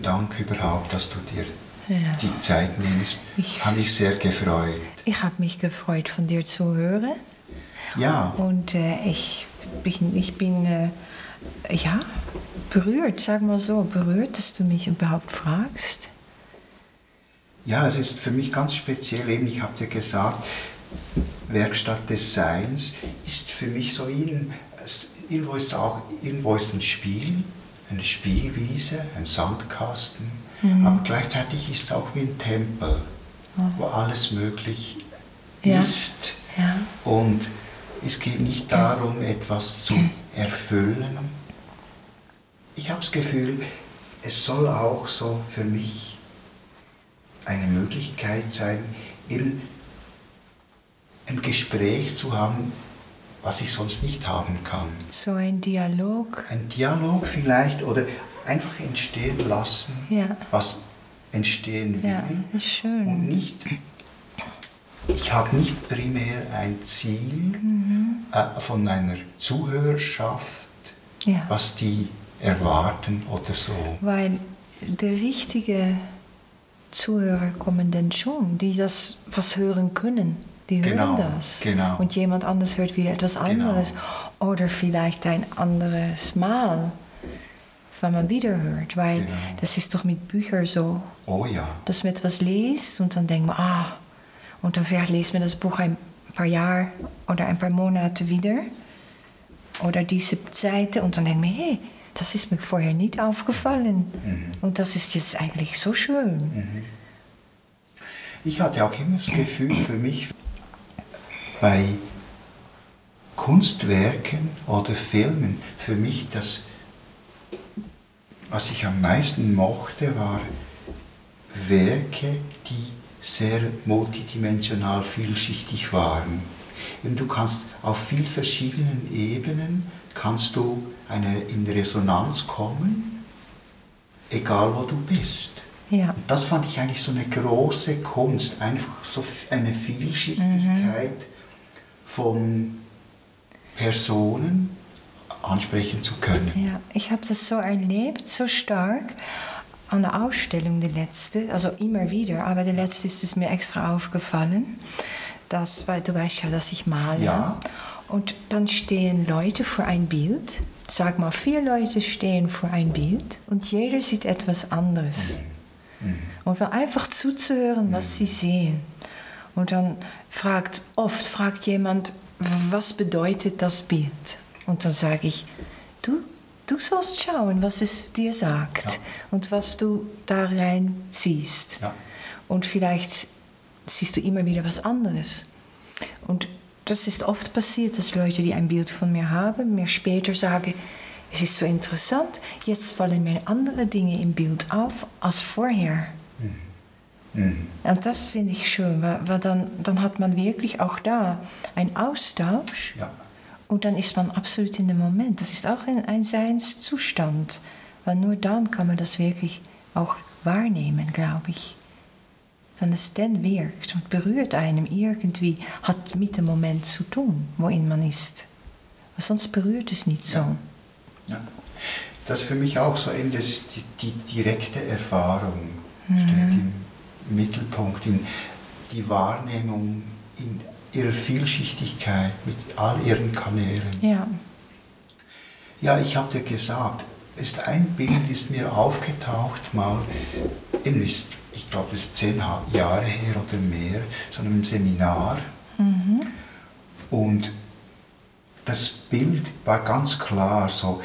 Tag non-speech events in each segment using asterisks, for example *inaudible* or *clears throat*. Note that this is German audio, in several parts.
Herzlichen Dank überhaupt, dass du dir ja. die Zeit nimmst. Ich habe mich sehr gefreut. Ich habe mich gefreut, von dir zu hören. Ja. Und äh, ich bin, ich bin äh, ja, berührt, sag mal so, berührt, dass du mich überhaupt fragst. Ja, es ist für mich ganz speziell, eben, ich habe dir gesagt, Werkstatt des Seins ist für mich so in, irgendwo ist auch irgendwo ist ein Spiel, eine Spielwiese, ein Sandkasten, mhm. aber gleichzeitig ist es auch wie ein Tempel, oh. wo alles möglich ja. ist. Ja. Und es geht nicht darum, etwas zu erfüllen. Ich habe das Gefühl, es soll auch so für mich eine Möglichkeit sein, eben ein Gespräch zu haben, was ich sonst nicht haben kann. So ein Dialog. Ein Dialog vielleicht oder einfach entstehen lassen, ja. was entstehen will. Ja, ist schön. Und nicht, ich habe nicht primär ein Ziel mhm. äh, von einer Zuhörerschaft, ja. was die erwarten oder so. Weil der richtige Zuhörer kommen dann schon, die das was hören können. Die hören genau, das. Genau. Und jemand anders hört wieder etwas anderes. Genau. Oder vielleicht ein anderes Mal, wenn man wieder hört. Weil genau. das ist doch mit Büchern so. Oh ja. Dass man etwas liest und dann denkt man, ah, und dann vielleicht liest man das Buch ein paar Jahre oder ein paar Monate wieder. Oder diese Seite und dann denkt man, hey, das ist mir vorher nicht aufgefallen. Mhm. Und das ist jetzt eigentlich so schön. Mhm. Ich hatte auch immer das Gefühl für mich, bei Kunstwerken oder Filmen, für mich das, was ich am meisten mochte, war Werke, die sehr multidimensional vielschichtig waren. Und du kannst auf vielen verschiedenen Ebenen kannst du eine, in Resonanz kommen, egal wo du bist. Ja. Und das fand ich eigentlich so eine große Kunst, einfach so eine Vielschichtigkeit mhm. Von Personen ansprechen zu können. Ja, ich habe das so erlebt, so stark an der Ausstellung, die letzte, also immer wieder, aber die letzte ist es mir extra aufgefallen, dass, weil du weißt ja, dass ich male. Ja. Und dann stehen Leute vor ein Bild, sag mal, vier Leute stehen vor ein Bild und jeder sieht etwas anderes. Mhm. Und einfach zuzuhören, was sie sehen. Und dann fragt, oft fragt jemand, was bedeutet das Bild? Und dann sage ich, du, du sollst schauen, was es dir sagt ja. und was du da rein siehst. Ja. Und vielleicht siehst du immer wieder was anderes. Und das ist oft passiert, dass Leute, die ein Bild von mir haben, mir später sagen, es ist so interessant, jetzt fallen mir andere Dinge im Bild auf als vorher. Mhm. Und das finde ich schön, weil, weil, dann, dann hat man wirklich auch da einen Austausch ja. und dann ist man absolut in dem Moment. Das ist auch ein, ein Seinszustand, weil nur dann kann man das wirklich auch wahrnehmen, glaube ich wenn es dann wirkt und berührt einem irgendwie, hat mit dem Moment zu tun, worin man ist. Aber sonst berührt es nicht so. Ja. ja. Das ist für mich auch so, eben, das ist die, die direkte Erfahrung, mhm. steht im Mittelpunkt, in die Wahrnehmung in ihrer Vielschichtigkeit mit all ihren Kanälen. Ja, ja ich habe dir gesagt, ist ein Bild ist mir aufgetaucht mal, eben ist ich glaube, das ist zehn Jahre her oder mehr, so einem Seminar. Mhm. Und das Bild war ganz klar so,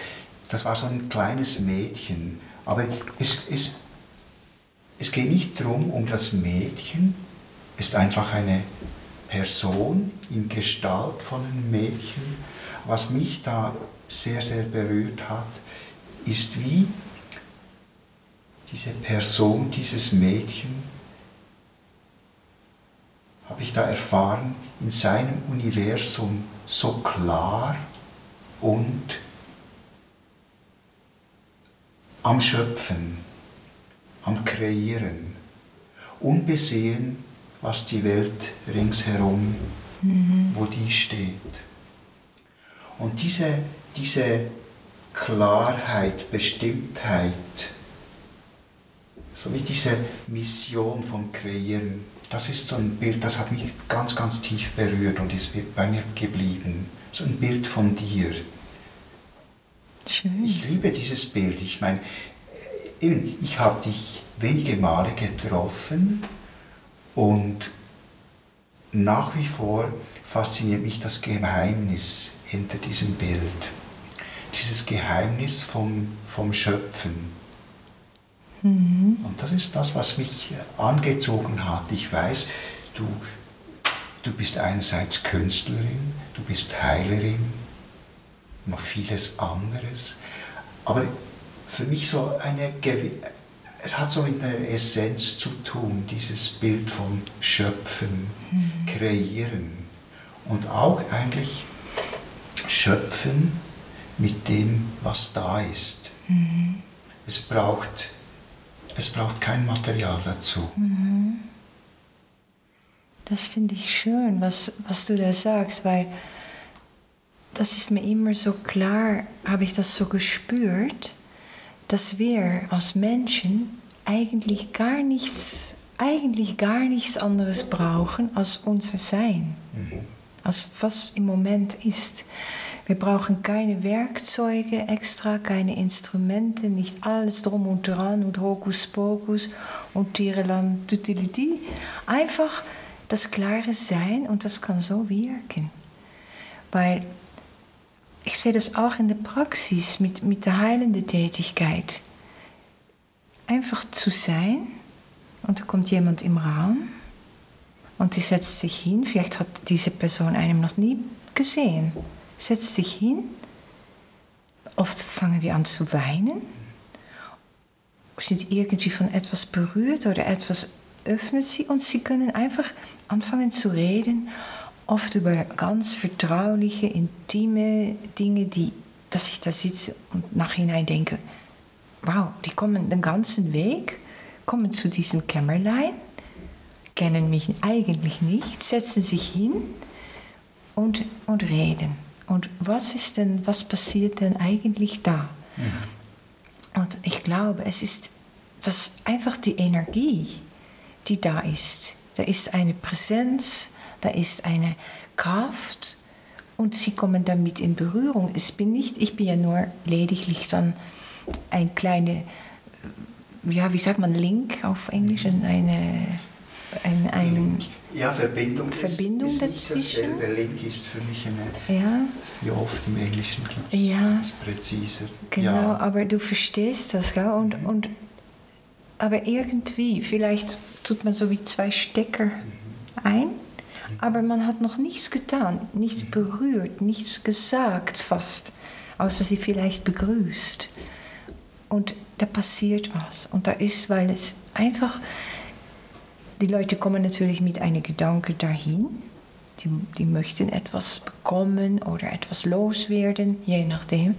das war so ein kleines Mädchen. Aber es, es, es geht nicht darum, um das Mädchen, es ist einfach eine Person in Gestalt von einem Mädchen. Was mich da sehr, sehr berührt hat, ist wie diese Person, dieses Mädchen, habe ich da erfahren, in seinem Universum so klar und am Schöpfen, am Kreieren, unbesehen, was die Welt ringsherum, mhm. wo die steht. Und diese, diese Klarheit, Bestimmtheit, so wie diese Mission vom Kreieren, das ist so ein Bild, das hat mich ganz, ganz tief berührt und ist bei mir geblieben. So ein Bild von dir. Schön. Ich liebe dieses Bild. Ich meine, ich habe dich wenige Male getroffen und nach wie vor fasziniert mich das Geheimnis hinter diesem Bild. Dieses Geheimnis vom, vom Schöpfen. Mhm. Und das ist das, was mich angezogen hat. Ich weiß, du, du bist einerseits Künstlerin, du bist Heilerin, noch vieles anderes. Aber für mich so eine, es hat so mit der Essenz zu tun, dieses Bild von Schöpfen, mhm. Kreieren und auch eigentlich Schöpfen mit dem, was da ist. Mhm. Es, braucht, es braucht kein Material dazu. Mhm. Das finde ich schön, was, was du da sagst, weil das ist mir immer so klar, habe ich das so gespürt, dass wir als Menschen eigentlich gar nichts, eigentlich gar nichts anderes brauchen als unser Sein, mhm. als was im Moment ist. Wir brauchen keine Werkzeuge extra, keine Instrumente, nicht alles drum und dran und Hokuspokus und Tireland, Einfach das klare Sein und das kann so wirken. Weil ich sehe das auch in der Praxis mit, mit der heilenden Tätigkeit. Einfach zu sein und da kommt jemand im Raum und die setzt sich hin, vielleicht hat diese Person einem noch nie gesehen setzt sich hin. Oft fangen die an zu weinen, sind irgendwie von etwas berührt oder etwas öffnet sie und sie können einfach anfangen zu reden, oft über ganz vertrauliche, intime Dinge, die, dass ich da sitze und nachhinein denke, wow, die kommen den ganzen Weg, kommen zu diesem Kämmerlein, kennen mich eigentlich nicht, setzen sich hin und, und reden. Und was ist denn, was passiert denn eigentlich da? Mhm. Und ich glaube, es ist das einfach die Energie, die da ist. Da ist eine Präsenz, da ist eine Kraft und sie kommen damit in Berührung. Ich bin nicht, ich bin ja nur lediglich dann ein kleiner, ja, wie sagt man, Link auf Englisch, eine, ein, ein ja, Verbindung, Verbindung ist, ist dazwischen. Nicht Link ist für mich eine, ja. wie oft im Englischen gibt es, ja. ist präziser. Genau, ja. aber du verstehst das, gell? Und, mhm. und, aber irgendwie, vielleicht tut man so wie zwei Stecker mhm. ein, aber man hat noch nichts getan, nichts mhm. berührt, nichts gesagt fast, außer sie vielleicht begrüßt. Und da passiert was. Und da ist, weil es einfach die Leute kommen natürlich mit einem Gedanke dahin. Die, die möchten etwas bekommen oder etwas loswerden, je nachdem.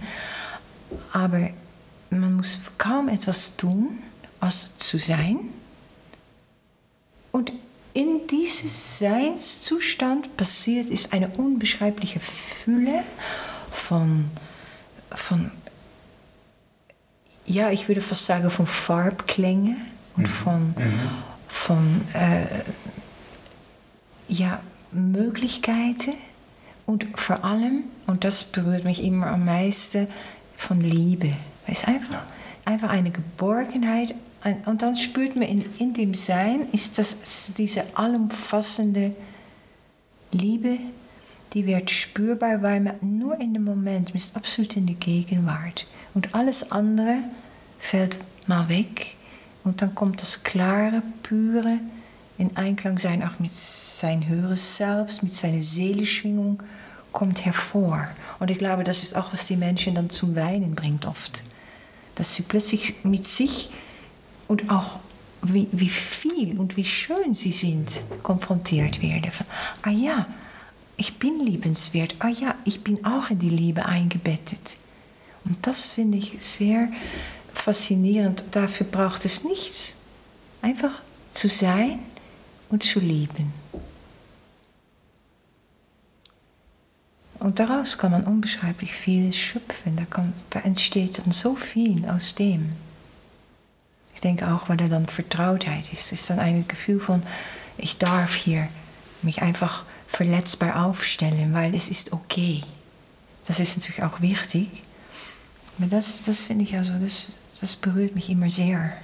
Aber man muss kaum etwas tun, als zu sein. Und in diesem Seinszustand passiert ist eine unbeschreibliche Fülle von, von ja, ich würde fast sagen, von Farbklängen und mhm. von, mhm von äh, ja, Möglichkeiten und vor allem, und das berührt mich immer am meisten, von Liebe. Es ist einfach, einfach eine Geborgenheit. Und dann spürt man in, in dem Sein, ist das diese allumfassende Liebe, die wird spürbar, weil man nur in dem Moment, man ist absolut in der Gegenwart. Und alles andere fällt mal weg und dann kommt das klare, pure, in Einklang sein auch mit sein höheres Selbst, mit seiner Seelenschwingung, kommt hervor. Und ich glaube, das ist auch, was die Menschen dann zum Weinen bringt oft. Dass sie plötzlich mit sich und auch wie, wie viel und wie schön sie sind, konfrontiert werden. Von, ah ja, ich bin liebenswert. Ah ja, ich bin auch in die Liebe eingebettet. Und das finde ich sehr faszinierend. Dafür braucht es nichts. Einfach zu sein und zu lieben. Und daraus kann man unbeschreiblich vieles schöpfen. Da, kann, da entsteht dann so viel aus dem. Ich denke auch, weil er dann Vertrautheit ist, ist dann ein Gefühl von, ich darf hier mich einfach verletzbar aufstellen, weil es ist okay. Das ist natürlich auch wichtig. Aber das, das finde ich also, das, das berührt mich immer sehr.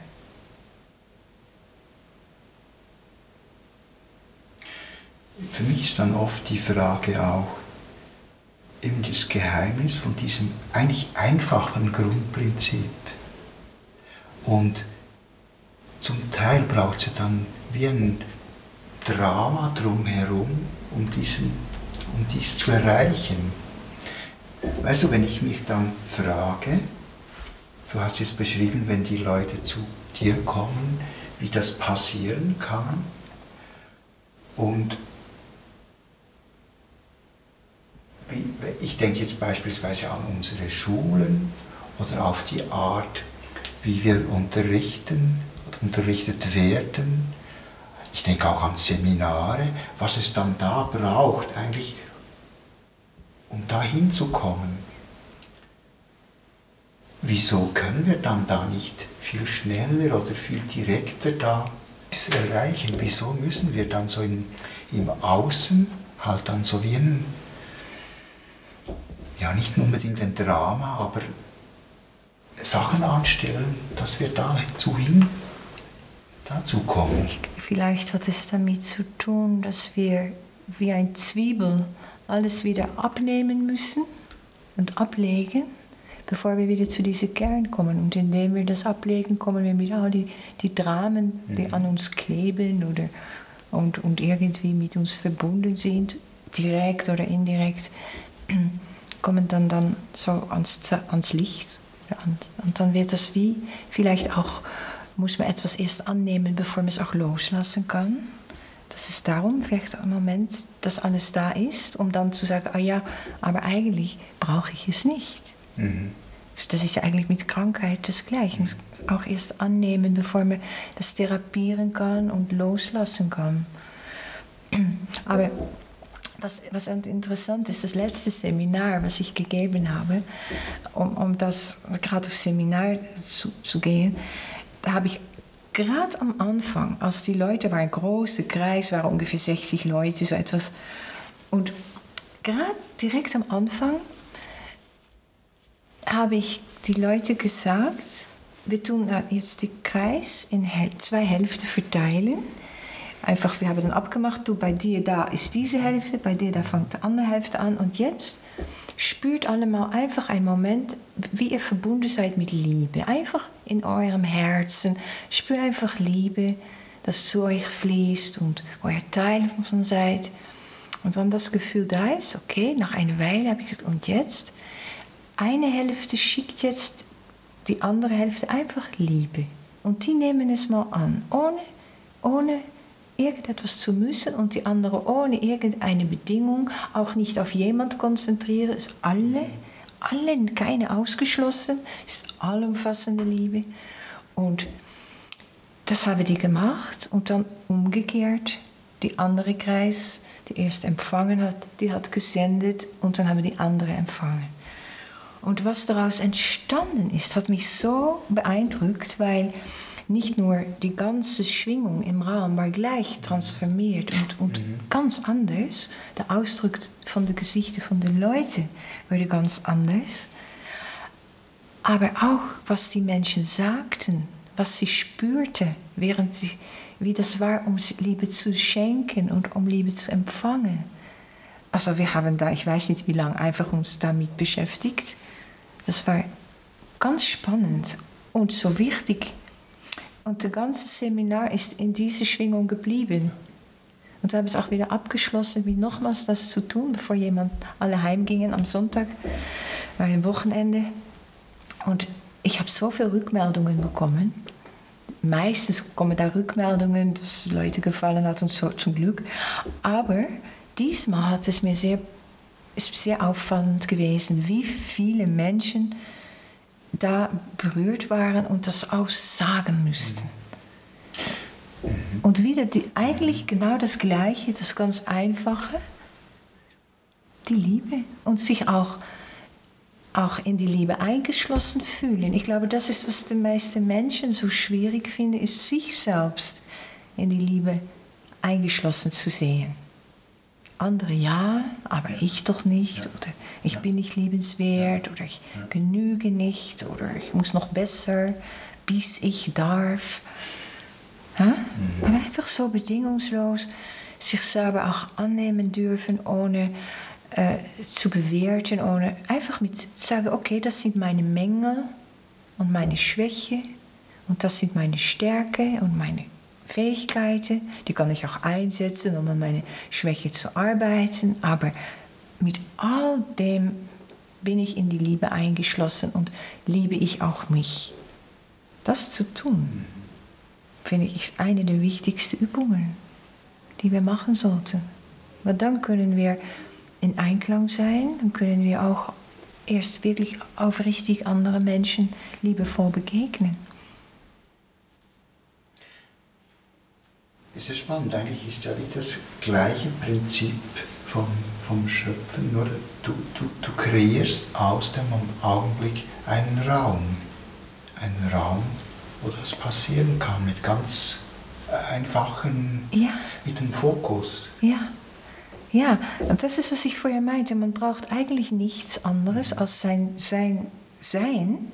Für mich ist dann oft die Frage auch, eben das Geheimnis von diesem eigentlich einfachen Grundprinzip. Und zum Teil braucht es ja dann wie ein Drama drumherum, um, diesen, um dies zu erreichen. Weißt du, wenn ich mich dann frage, du hast es beschrieben, wenn die Leute zu dir kommen, wie das passieren kann und ich denke jetzt beispielsweise an unsere Schulen oder auf die Art, wie wir unterrichten unterrichtet werden. Ich denke auch an Seminare, was es dann da braucht, eigentlich, um da hinzukommen. Wieso können wir dann da nicht viel schneller oder viel direkter da erreichen? Wieso müssen wir dann so im, im Außen halt dann so wie ein ja nicht unbedingt ein Drama, aber Sachen anstellen, dass wir dazu hin, dazu kommen. Vielleicht hat es damit zu tun, dass wir wie ein Zwiebel alles wieder abnehmen müssen und ablegen, bevor wir wieder zu diesem Kern kommen. Und indem wir das ablegen, kommen wir mit all die, die Dramen, die mhm. an uns kleben oder und, und irgendwie mit uns verbunden sind, direkt oder indirekt *clears throat* kommen dann, dann so ans, ans Licht. Und dann wird das wie, vielleicht auch, muss man etwas erst annehmen, bevor man es auch loslassen kann. Das ist darum vielleicht ein Moment, dass alles da ist, um dann zu sagen, ah ja, aber eigentlich brauche ich es nicht. Mhm. Das ist ja eigentlich mit Krankheit das Gleiche. Man muss auch erst annehmen, bevor man das therapieren kann und loslassen kann. Aber *clears throat* was, was interessant ist, das letzte Seminar, was ich gegeben habe, um, um das gerade auf Seminar zu, zu gehen, da habe ich gerade am Anfang, als die Leute waren, große Kreis, waren ungefähr 60 Leute, so etwas. Und gerade direkt am Anfang habe ich die Leute gesagt, wir tun jetzt den Kreis in zwei Hälften verteilen Einfach, wir haben dann abgemacht, du bei dir da ist diese Hälfte, bei dir da fängt die andere Hälfte an. Und jetzt spürt alle mal einfach einen Moment, wie ihr verbunden seid mit Liebe. Einfach in eurem Herzen. Spürt einfach Liebe, das zu euch fließt und ihr Teil von seid. Und wenn das Gefühl da ist, okay, nach einer Weile habe ich gesagt, und jetzt? Eine Hälfte schickt jetzt die andere Hälfte einfach Liebe. Und die nehmen es mal an, ohne, ohne irgendetwas zu müssen und die andere ohne irgendeine Bedingung auch nicht auf jemand konzentrieren, ist alle, alle, keine ausgeschlossen, ist allumfassende Liebe. Und das haben die gemacht und dann umgekehrt, die andere Kreis, die erst empfangen hat, die hat gesendet und dann haben die andere empfangen. Und was daraus entstanden ist, hat mich so beeindruckt, weil nicht nur die ganze Schwingung im Raum war gleich transformiert und, und mhm. ganz anders. Der Ausdruck von den Gesichten von den Leuten wurde ganz anders. Aber auch, was die Menschen sagten, was sie spürten, während sie, wie das war, um Liebe zu schenken und um Liebe zu empfangen. Also wir haben da, ich weiß nicht wie lange, einfach uns damit beschäftigt. Das war ganz spannend und so wichtig und das ganze Seminar ist in dieser Schwingung geblieben. Und wir haben es auch wieder abgeschlossen, mit nochmals das zu tun, bevor jemand alle heimgingen am Sonntag, war ein Wochenende. Und ich habe so viele Rückmeldungen bekommen. meistens kommen da Rückmeldungen, dass Leute gefallen hat und so zum Glück. Aber diesmal hat es mir sehr, ist sehr auffallend gewesen, wie viele Menschen da berührt waren und das auch sagen müssten. Und wieder die, eigentlich genau das Gleiche, das ganz Einfache, die Liebe und sich auch, auch in die Liebe eingeschlossen fühlen. Ich glaube, das ist, was die meisten Menschen so schwierig finden, ist sich selbst in die Liebe eingeschlossen zu sehen. Andere ja, aber ich doch nicht. Oder ich bin nicht liebenswert. Oder ich genüge nicht. Oder ich muss noch besser, bis ich darf. Ja? Mhm. Aber einfach so bedingungslos sich selber auch annehmen dürfen, ohne äh, zu bewerten, ohne einfach mit zu sagen, okay, das sind meine Mängel und meine Schwäche und das sind meine Stärke und meine Fähigkeiten. Die kann ich auch einsetzen, um an meine Schwäche zu arbeiten, aber mit all dem bin ich in die Liebe eingeschlossen und liebe ich auch mich. Das zu tun, finde ich, ist eine der wichtigsten Übungen, die wir machen sollten. Weil dann können wir in Einklang sein, dann können wir auch erst wirklich aufrichtig anderen Menschen liebevoll begegnen. Es ist spannend, eigentlich ist ja wie das gleiche Prinzip vom, vom Schöpfen, nur du, du, du kreierst aus dem Augenblick einen Raum. Einen Raum, wo das passieren kann, mit ganz einfachen, ja. mit dem Fokus. Ja. Ja, und das ist, was ich vorher meinte. Man braucht eigentlich nichts anderes als sein Sein, sein.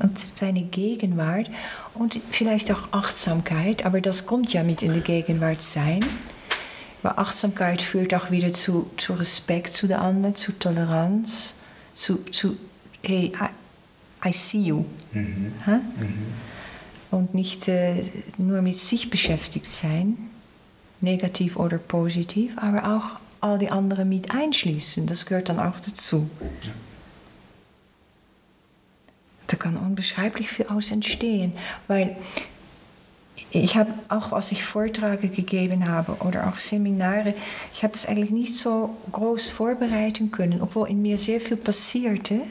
Und seine Gegenwart und vielleicht auch Achtsamkeit, aber das kommt ja mit in die Gegenwart sein. Weil Achtsamkeit führt auch wieder zu, zu Respekt zu der anderen, zu Toleranz, zu, zu hey, I, I see you. Mhm. Mhm. Und nicht äh, nur mit sich beschäftigt sein negativ oder positiv, aber auch all die anderen mit einschließen. Das gehört dann auch dazu. Ja. Da kann unbeschreiblich viel aus entstehen, weil ich habe auch, als ich Vorträge gegeben habe oder auch Seminare, ich habe das eigentlich nicht so groß vorbereiten können, obwohl in mir sehr viel passierte.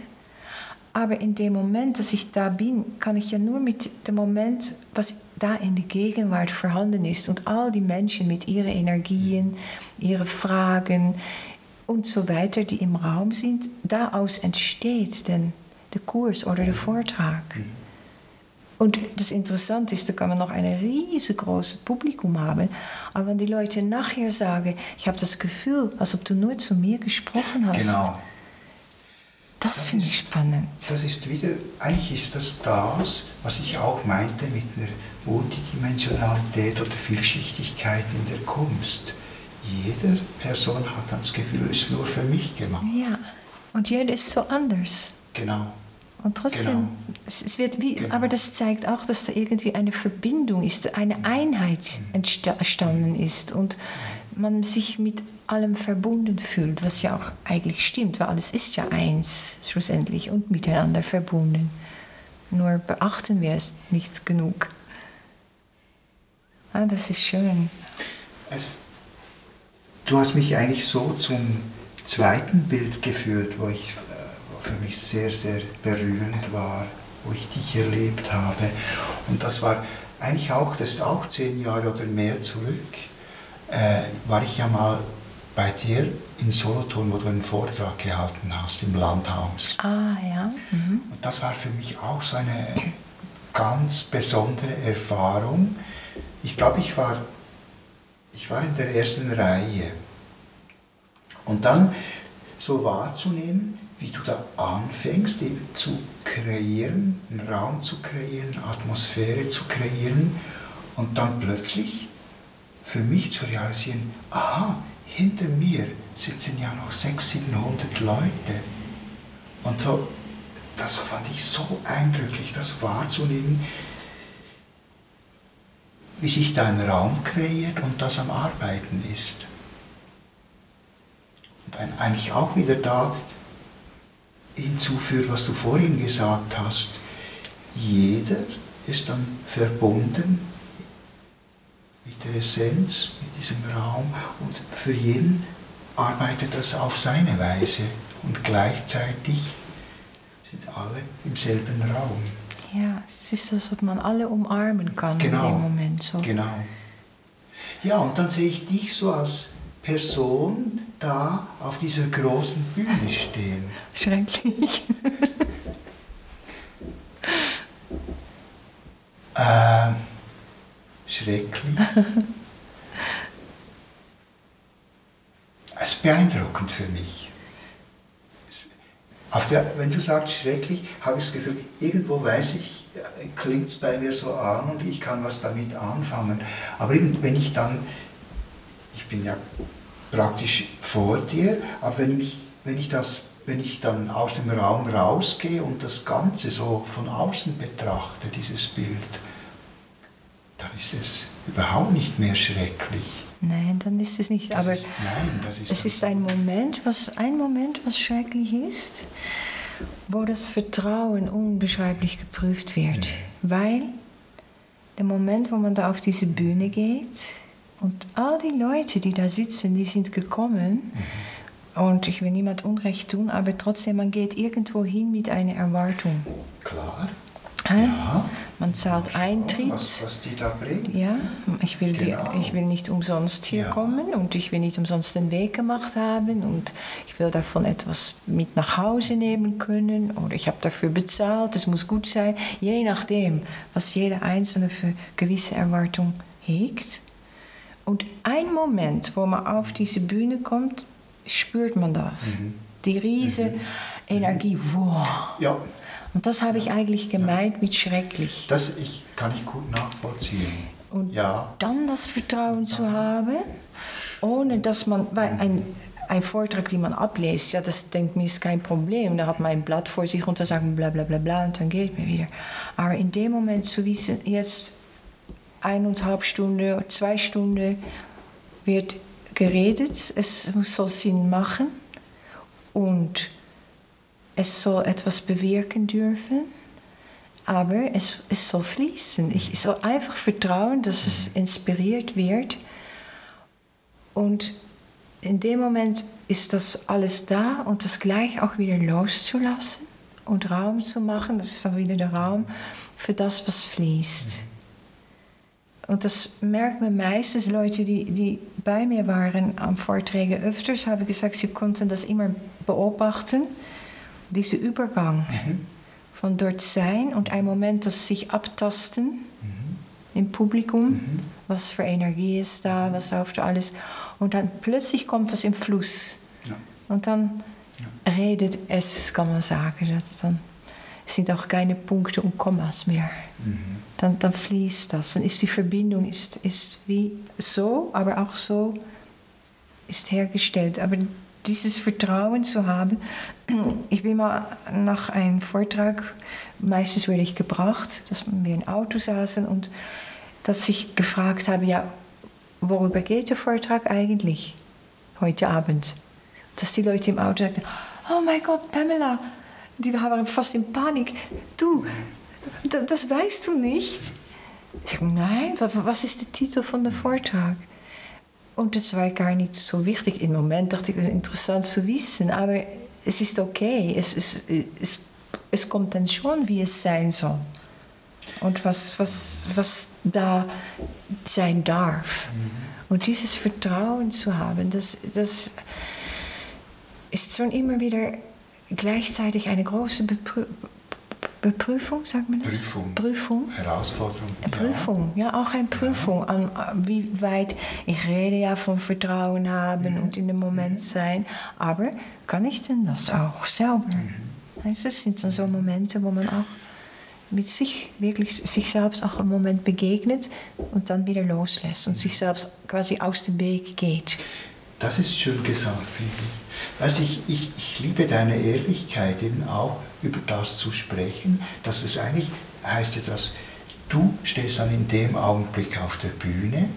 Aber in dem Moment, dass ich da bin, kann ich ja nur mit dem Moment, was da in der Gegenwart vorhanden ist und all die Menschen mit ihren Energien, ihren Fragen und so weiter, die im Raum sind, daraus entsteht denn der Kurs oder der Vortrag. Und das Interessante ist, da kann man noch ein riesengroßes Publikum haben. Aber wenn die Leute nachher sagen, ich habe das Gefühl, als ob du nur zu mir gesprochen hast. Genau das, das finde ich spannend. Das ist wieder, eigentlich ist das das, was ich auch meinte mit einer Multidimensionalität oder Vielschichtigkeit in der Kunst. Jede Person hat das Gefühl, es ist nur für mich gemacht. Ja, und jeder ist so anders. Genau. Und trotzdem, genau. es wird wie, genau. aber das zeigt auch, dass da irgendwie eine Verbindung ist, eine Einheit mhm. entstanden ist und man sich mit allem verbunden fühlt, was ja auch eigentlich stimmt, weil alles ist ja eins schlussendlich und miteinander verbunden. Nur beachten wir es nicht genug. Ah, das ist schön. Also, du hast mich eigentlich so zum zweiten Bild geführt, wo ich für mich sehr, sehr berührend war, wo ich dich erlebt habe. Und das war eigentlich auch, das ist auch zehn Jahre oder mehr zurück, äh, war ich ja mal bei dir in Solothurn, wo du einen Vortrag gehalten hast im Landhaus. Ah, ja. Mhm. Und das war für mich auch so eine ganz besondere Erfahrung. Ich glaube, ich war, ich war in der ersten Reihe. Und dann so wahrzunehmen, wie du da anfängst, eben zu kreieren, einen Raum zu kreieren, Atmosphäre zu kreieren und dann plötzlich für mich zu realisieren, aha, hinter mir sitzen ja noch 600, 700 Leute. Und so, das fand ich so eindrücklich, das wahrzunehmen, wie sich da ein Raum kreiert und das am Arbeiten ist. Und eigentlich auch wieder da hinzuführt, was du vorhin gesagt hast. Jeder ist dann verbunden mit der Essenz, mit diesem Raum und für jeden arbeitet das auf seine Weise und gleichzeitig sind alle im selben Raum. Ja, es ist so, ob man alle umarmen kann genau, in dem Moment. So. Genau. Ja, und dann sehe ich dich so als Person da auf dieser großen Bühne stehen. Schrecklich. *laughs* äh, schrecklich. Es ist beeindruckend für mich. Der, wenn du sagst schrecklich, habe ich das Gefühl, irgendwo weiß ich, klingt es bei mir so an und ich kann was damit anfangen. Aber wenn ich dann, ich bin ja praktisch vor dir, aber wenn ich, wenn ich, das, wenn ich dann aus dem Raum rausgehe und das Ganze so von außen betrachte, dieses Bild, dann ist es überhaupt nicht mehr schrecklich. Nein, dann ist es nicht. Das aber ist, nein, das ist es ist ein Moment, was ein Moment, was schrecklich ist, wo das Vertrauen unbeschreiblich geprüft wird, mhm. weil der Moment, wo man da auf diese Bühne geht und all die Leute, die da sitzen, die sind gekommen. Mhm. Und ich will niemand Unrecht tun, aber trotzdem, man geht irgendwo hin mit einer Erwartung. Klar. Ja. Man zahlt Eintritt. Was, was die da bringen. Ja, ich will, genau. die, ich will nicht umsonst hier ja. kommen und ich will nicht umsonst den Weg gemacht haben und ich will davon etwas mit nach Hause nehmen können oder ich habe dafür bezahlt, es muss gut sein, je nachdem, was jeder Einzelne für gewisse Erwartungen hegt. Und ein Moment, wo man auf diese Bühne kommt, spürt man das. Mhm. Die riesige mhm. Energie. Wow. Ja. Und das habe ich eigentlich gemeint ja. mit schrecklich. Das ich, kann ich gut nachvollziehen. Und ja. dann das Vertrauen zu haben, ohne dass man, weil ein, ein Vortrag, den man abliest, ja, das denkt mir, ist kein Problem. Da hat man ein Blatt vor sich und dann sagt man bla bla bla bla und dann geht man wieder. Aber in dem Moment zu wissen, jetzt eineinhalb Stunden, zwei Stunden wird geredet, es soll Sinn machen und es soll etwas bewirken dürfen, aber es, es soll fließen. Ich soll einfach vertrauen, dass es inspiriert wird. Und in dem Moment ist das alles da und das gleich auch wieder loszulassen und Raum zu machen. Das ist dann wieder der Raum für das, was fließt. Und das merkt man meistens, Leute, die, die bei mir waren am Vorträgen öfters, haben gesagt, sie konnten das immer beobachten dieser Übergang mhm. von dort sein und ein Moment, das sich abtasten mhm. im Publikum, mhm. was für Energie ist da, was läuft alles. Und dann plötzlich kommt das im Fluss. Ja. Und dann ja. redet es, kann man sagen. Das dann sind auch keine Punkte und Kommas mehr. Mhm. Dann, dann fließt das. Dann ist die Verbindung ist, ist wie so, aber auch so ist hergestellt. Aber dieses Vertrauen zu haben. *clears throat* Ich bin mal nach einem Vortrag, meistens werde ich gebracht, dass wir im Auto saßen und dass ich gefragt habe, ja, worüber geht der Vortrag eigentlich heute Abend? Dass die Leute im Auto sagten, oh mein Gott, Pamela, die waren fast in Panik. Du, das weißt du nicht. Ich sage, nein, was ist der Titel von der Vortrag? Und das war gar nicht so wichtig. Im Moment dachte ich, interessant zu wissen, aber es ist okay. Es, es, es, es kommt dann schon, wie es sein soll. Und was, was, was da sein darf. Mhm. Und dieses Vertrauen zu haben, das, das ist schon immer wieder gleichzeitig eine große Beprü Beprüfung, sagt man das? Prüfung. Prüfung. Herausforderung. Prüfung, ja, ja auch eine Prüfung. Ja. An, wie weit, ich rede ja von Vertrauen haben mhm. und in dem Moment mhm. sein, aber kann ich denn das auch selber? Mhm. Also, es sind dann so Momente, wo man auch mit sich wirklich sich selbst auch einen Moment begegnet und dann wieder loslässt und sich selbst quasi aus dem Weg geht. Das ist schön gesagt, finde ich. Also ich, ich, ich liebe deine Ehrlichkeit eben auch über das zu sprechen, dass es eigentlich heißt dass du stehst dann in dem Augenblick auf der Bühne,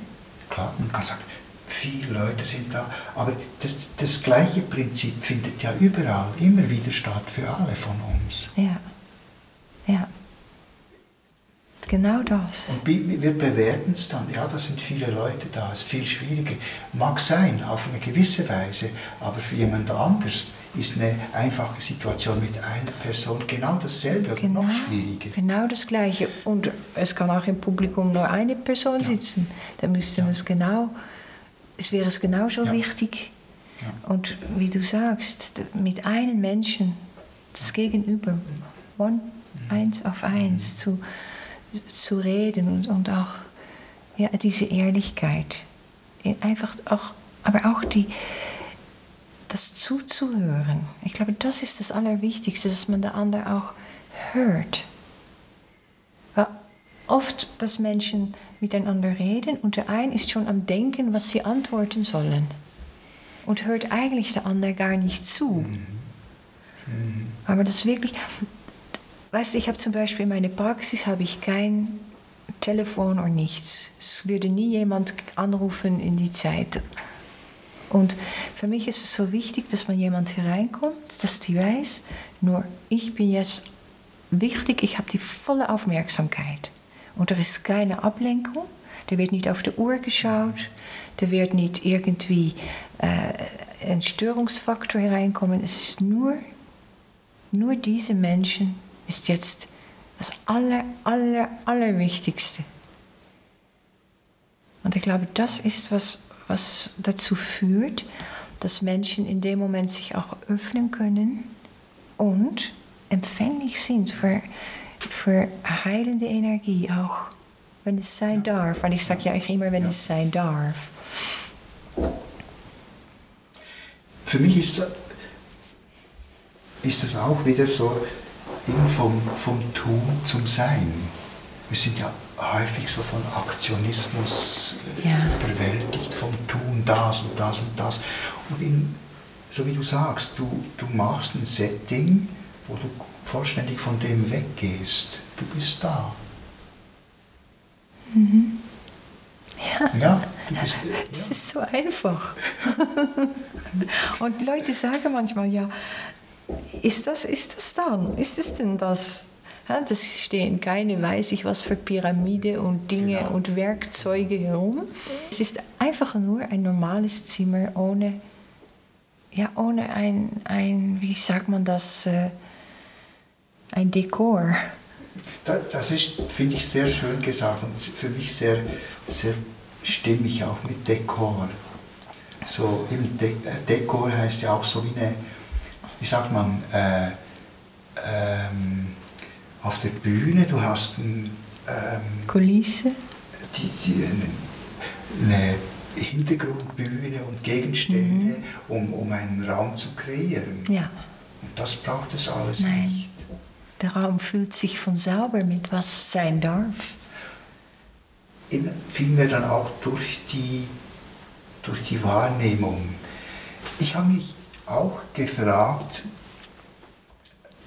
klar, man kann sagen, viele Leute sind da, aber das, das gleiche Prinzip findet ja überall immer wieder statt für alle von uns. Ja, ja. Genau das. Und wir bewerten es dann, ja, da sind viele Leute da, es ist viel schwieriger. Mag sein, auf eine gewisse Weise, aber für jemand anders ist eine einfache Situation mit einer Person genau dasselbe oder genau, noch schwieriger. Genau das Gleiche. Und es kann auch im Publikum nur eine Person sitzen. Ja. Dann müsste man es genau, es wäre es genauso ja. wichtig. Ja. Und wie du sagst, mit einem Menschen, das Gegenüber, one, mhm. eins auf eins mhm. zu zu reden und, und auch ja, diese Ehrlichkeit. Einfach auch, aber auch die, das zuzuhören. Ich glaube, das ist das Allerwichtigste, dass man der andere auch hört. Weil oft, dass Menschen miteinander reden und der eine ist schon am Denken, was sie antworten sollen. Und hört eigentlich der andere gar nicht zu. Aber das wirklich, Weißt du, ich habe zum Beispiel in meiner Praxis habe ich kein Telefon oder nichts. Es würde nie jemand anrufen in die Zeit. Und für mich ist es so wichtig, dass man jemand hereinkommt, dass die weiß, nur ich bin jetzt wichtig, ich habe die volle Aufmerksamkeit. Und er ist keine Ablenkung, da wird nicht auf die Uhr geschaut, da wird nicht irgendwie äh, ein Störungsfaktor hereinkommen. Es ist nur, nur diese Menschen, ist jetzt das aller, aller, allerwichtigste. Und ich glaube, das ist, was, was dazu führt, dass Menschen in dem Moment sich auch öffnen können und empfänglich sind für, für heilende Energie auch, wenn es sein darf. Und ich sage ja auch immer, wenn ja. es sein darf. Für mich ist, ist das auch wieder so, vom, vom Tun zum Sein. Wir sind ja häufig so von Aktionismus äh, ja. überwältigt, vom Tun das und das und das. Und in, so wie du sagst, du, du machst ein Setting, wo du vollständig von dem weggehst. Du bist da. Mhm. Ja. ja bist, *laughs* ja. Es ist so einfach. *laughs* und Leute sagen manchmal, ja, ist das, ist das dann? Ist es denn das? Das stehen keine, weiß ich was für Pyramide und Dinge genau. und Werkzeuge herum. Es ist einfach nur ein normales Zimmer ohne, ja, ohne ein, ein, wie sagt man das, äh, ein Dekor. Das ist, finde ich, sehr schön gesagt und für mich sehr, sehr stimmig auch mit Dekor. So, eben De Dekor heißt ja auch so wie eine wie sagt man, äh, ähm, auf der Bühne, du hast ein, ähm, Kulisse, die, die, eine Hintergrundbühne und Gegenstände, mhm. um, um einen Raum zu kreieren. Ja. Und das braucht es alles Nein. nicht. Der Raum fühlt sich von sauber mit, was sein darf. In, vielmehr dann auch durch die, durch die Wahrnehmung. Ich habe mich auch gefragt,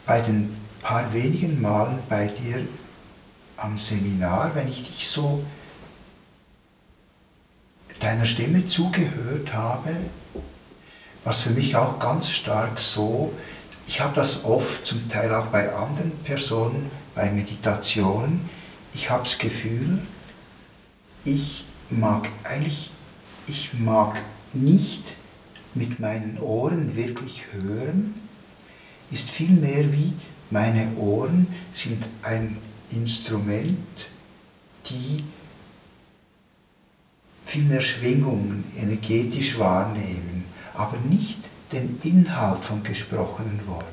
bei den paar wenigen Malen bei dir am Seminar, wenn ich dich so deiner Stimme zugehört habe, was für mich auch ganz stark so, ich habe das oft zum Teil auch bei anderen Personen, bei Meditationen, ich habe das Gefühl, ich mag eigentlich, ich mag nicht mit meinen Ohren wirklich hören, ist vielmehr wie meine Ohren sind ein Instrument, die viel mehr Schwingungen energetisch wahrnehmen, aber nicht den Inhalt vom gesprochenen Wort.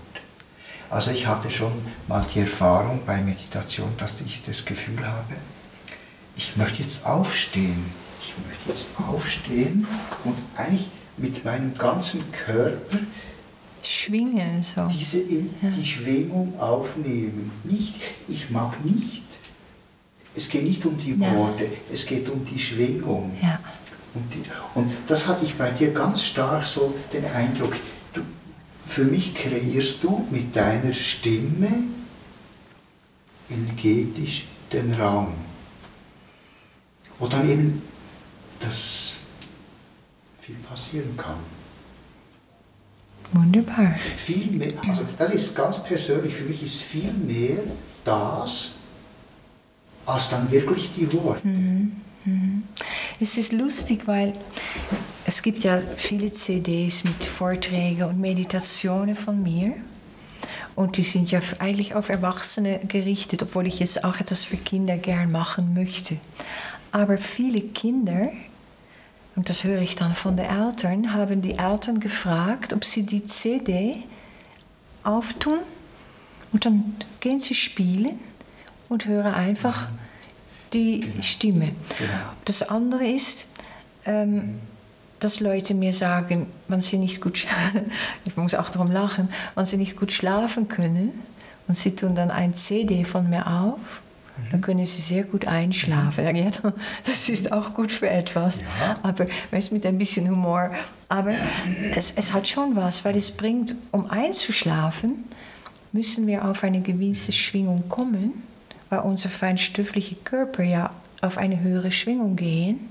Also ich hatte schon mal die Erfahrung bei Meditation, dass ich das Gefühl habe, ich möchte jetzt aufstehen, ich möchte jetzt aufstehen und eigentlich mit meinem ganzen Körper schwingen so. Diese, ja. die Schwingung aufnehmen. Nicht, ich mag nicht. Es geht nicht um die ja. Worte, es geht um die Schwingung. Ja. Und, die, und das hatte ich bei dir ganz stark so den Eindruck, du, für mich kreierst du mit deiner Stimme energetisch den Raum. Wo dann eben das viel passieren kann. Wunderbar. Viel mehr, also das ist ganz persönlich, für mich ist viel mehr das als dann wirklich die Worte. Mhm. Mhm. Es ist lustig, weil es gibt ja viele CDs mit Vorträgen und Meditationen von mir. Und die sind ja eigentlich auf Erwachsene gerichtet, obwohl ich jetzt auch etwas für Kinder gern machen möchte. Aber viele Kinder, und das höre ich dann von den Eltern, haben die Eltern gefragt, ob sie die CD auftun und dann gehen sie spielen und hören einfach die genau. Stimme. Genau. Das andere ist, ähm, mhm. dass Leute mir sagen, wenn sie nicht gut, *laughs* ich muss auch darum lachen, wenn sie nicht gut schlafen können und sie tun dann ein CD von mir auf, dann können sie sehr gut einschlafen. Ja, das ist auch gut für etwas, ja. aber weißt, mit ein bisschen Humor. Aber es, es hat schon was, weil es bringt, um einzuschlafen, müssen wir auf eine gewisse Schwingung kommen weil unser feinstoffliche Körper ja auf eine höhere Schwingung gehen,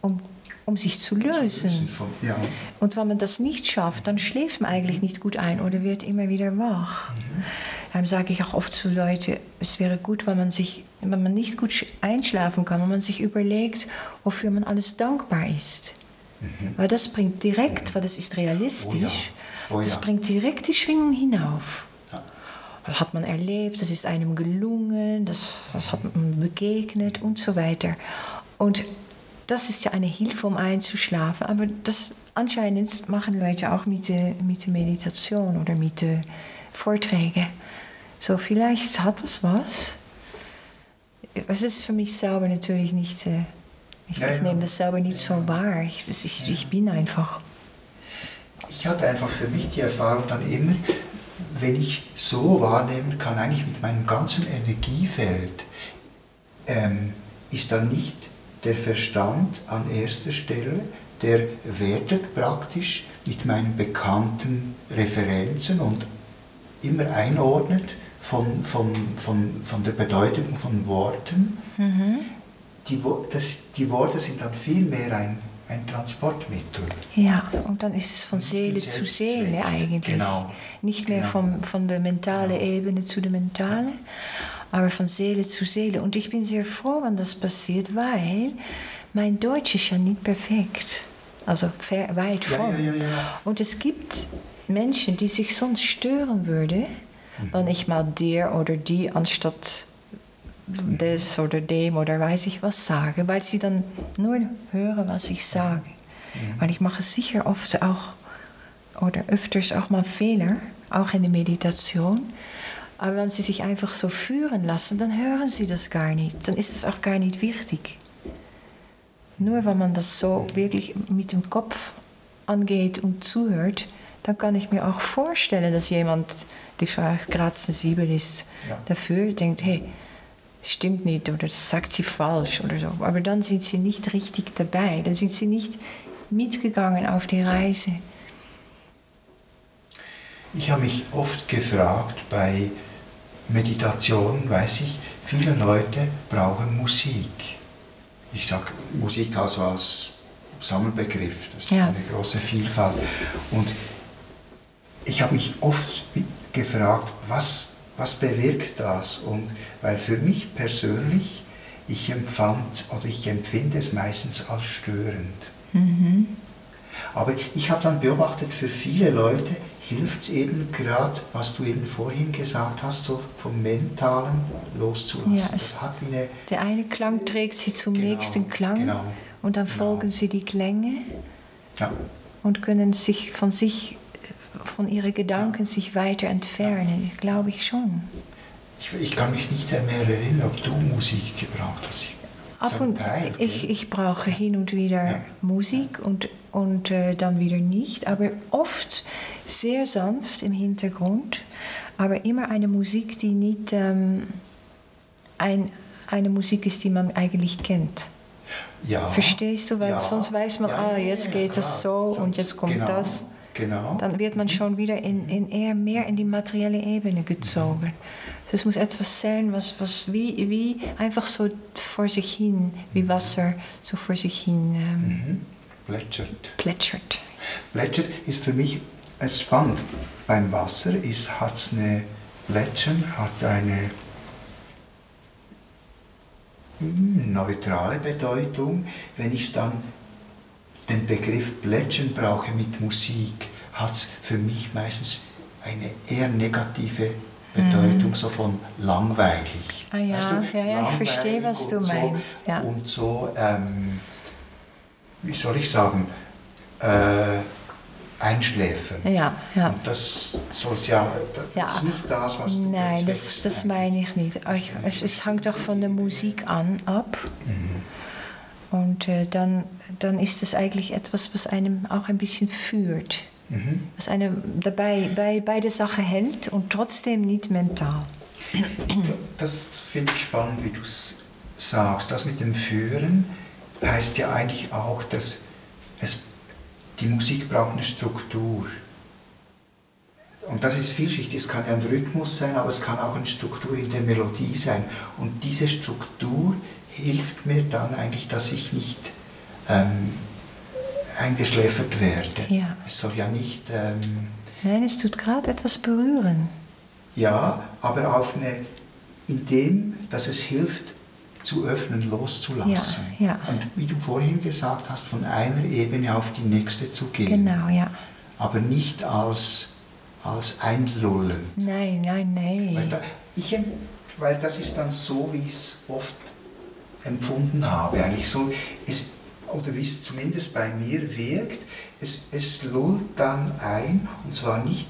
um, um sich zu lösen. Ja. Und wenn man das nicht schafft, dann schläft man eigentlich nicht gut ein oder wird immer wieder wach. Mhm. Darum sage ich auch oft zu Leuten, es wäre gut, wenn man, sich, wenn man nicht gut einschlafen kann, wenn man sich überlegt, wofür man alles dankbar ist. Mhm. Weil das bringt direkt, weil das ist realistisch, oh ja. Oh ja. das bringt direkt die Schwingung hinauf das hat man erlebt, das ist einem gelungen, das, das hat man begegnet und so weiter. Und das ist ja eine Hilfe, um einzuschlafen. Aber das anscheinend machen Leute auch mit der, mit der Meditation oder mit den Vorträgen. So, vielleicht hat das was. Es ist für mich selber natürlich nicht. Äh, ich, ja, ja. nehme das selber nicht so wahr. Ich, ich, ich bin einfach. Ich hatte einfach für mich die Erfahrung dann immer, wenn ich so wahrnehmen kann, eigentlich mit meinem ganzen Energiefeld, ähm, ist dann nicht der Verstand an erster Stelle, der wertet praktisch mit meinen bekannten Referenzen und immer einordnet von, von, von, von der Bedeutung von Worten. Mhm. Die, das, die Worte sind dann vielmehr ein ein Transportmittel. Ja, und dann ist es von Seele zu Seele eigentlich. Genau. Nicht mehr genau. vom, von der mentalen genau. Ebene zu der mentalen, aber von Seele zu Seele. Und ich bin sehr froh, wenn das passiert, weil mein Deutsch ist ja nicht perfekt. Also weit von. Ja, ja, ja, und es gibt Menschen, die sich sonst stören würden, mhm. wenn ich mal der oder die anstatt des oder dem oder weiß ich was sage, weil sie dann nur hören, was ich sage. Mhm. Weil ich mache sicher oft auch oder öfters auch mal Fehler, auch in der Meditation. Aber wenn sie sich einfach so führen lassen, dann hören sie das gar nicht. Dann ist es auch gar nicht wichtig. Nur wenn man das so wirklich mit dem Kopf angeht und zuhört, dann kann ich mir auch vorstellen, dass jemand, der vielleicht gerade sensibel ist, ja. dafür denkt, hey, es stimmt nicht oder das sagt sie falsch oder so. Aber dann sind sie nicht richtig dabei, dann sind sie nicht mitgegangen auf die Reise. Ich habe mich oft gefragt bei Meditation, weiß ich, viele Leute brauchen Musik. Ich sage Musik also als Sammelbegriff, das ist ja. eine große Vielfalt. Und ich habe mich oft gefragt, was was bewirkt das? Und weil für mich persönlich, ich empfand oder ich empfinde es meistens als störend. Mhm. Aber ich habe dann beobachtet, für viele Leute hilft es eben gerade, was du eben vorhin gesagt hast, so vom Mentalen loszulassen. Ja, eine, der eine Klang trägt sie zum genau, nächsten Klang genau, und dann genau. folgen sie die Klänge ja. und können sich von sich von ihren Gedanken sich weiter entfernen, glaube ich schon. Ich, ich, kann mich nicht mehr erinnern, ob du Musik gebraucht hast. Ab und Teil, ich, ich brauche hin und wieder ja. Musik und, und äh, dann wieder nicht, aber oft sehr sanft im Hintergrund, aber immer eine Musik, die nicht ähm, ein, eine Musik ist, die man eigentlich kennt. Ja. Verstehst du? Weil ja. sonst weiß man, ah, jetzt geht es so und jetzt kommt genau. das. Genau. Dann wird man schon wieder in, in eher mehr in die materielle Ebene gezogen. Mhm. Es muss etwas sein, was, was wie, wie einfach so vor sich hin, wie Wasser so vor sich hin ähm, mhm. plätschert. plätschert. Plätschert ist für mich es spannend. Beim Wasser hat es eine Plätschern, hat eine hm, neutrale Bedeutung. Wenn ich dann den Begriff plätschern brauche mit Musik, hat es für mich meistens eine eher negative Bedeutung, mhm. so von langweilig. Ah ja, weißt du, ja, ja ich verstehe, was du meinst. So, ja. Und so, ähm, wie soll ich sagen, äh, einschläfern. Ja, ja. Und das soll ja, das ja. ist nicht das, was du Nein, das, das meine ich nicht. Es, es hängt doch von der Musik an ab. Mhm. Und äh, dann, dann ist es eigentlich etwas, was einem auch ein bisschen führt. Mhm. Was einem dabei bei, bei der Sache hält und trotzdem nicht mental. Das finde ich spannend, wie du es sagst. Das mit dem Führen heißt ja eigentlich auch, dass es, die Musik braucht eine Struktur. Und das ist vielschichtig. Es kann ja ein Rhythmus sein, aber es kann auch eine Struktur in der Melodie sein. Und diese Struktur hilft mir dann eigentlich, dass ich nicht ähm, eingeschläfert werde. Ja. Es soll ja nicht... Ähm, Nein, es tut gerade etwas berühren. Ja, aber auf eine, in dem, dass es hilft, zu öffnen, loszulassen. Ja, ja. Und wie du vorhin gesagt hast, von einer Ebene auf die nächste zu gehen. Genau, ja. Aber nicht als, als Einlullen. Nein, nein, nein. Weil, da, ich, weil das ist dann so, wie ich es oft empfunden habe. Eigentlich so, es, oder wie es zumindest bei mir wirkt, es, es lullt dann ein und zwar nicht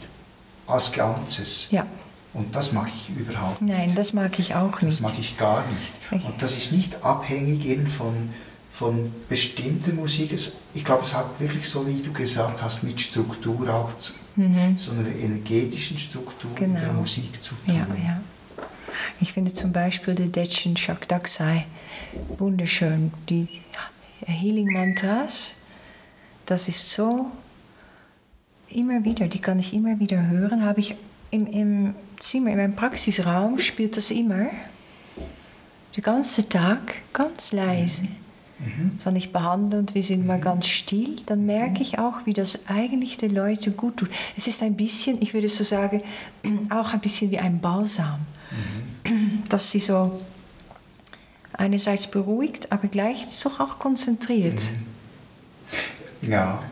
als Ganzes. Ja. Und das mag ich überhaupt nicht. Nein, das mag ich auch nicht. Das mag ich gar nicht. Und das ist nicht abhängig eben von, von bestimmter Musik. Ich glaube, es hat wirklich so, wie du gesagt hast, mit Struktur auch, zu, mhm. so einer energetischen Struktur genau. der Musik zu tun. Ja, ja. Ich finde zum Beispiel die Detchen Shakdaksai wunderschön. Die Healing Mantras, das ist so immer wieder, die kann ich immer wieder hören. Habe ich im, im Zimmer, in meinem Praxisraum spielt das immer. Den ganzen Tag ganz leise. Mhm. Wenn ich behandle und wir sind mal mhm. ganz still, dann merke ich auch, wie das eigentlich den Leuten gut tut. Es ist ein bisschen, ich würde so sagen, auch ein bisschen wie ein Balsam. Mhm. Dass sie so einerseits beruhigt, aber gleichzeitig auch konzentriert. Mhm. Ja,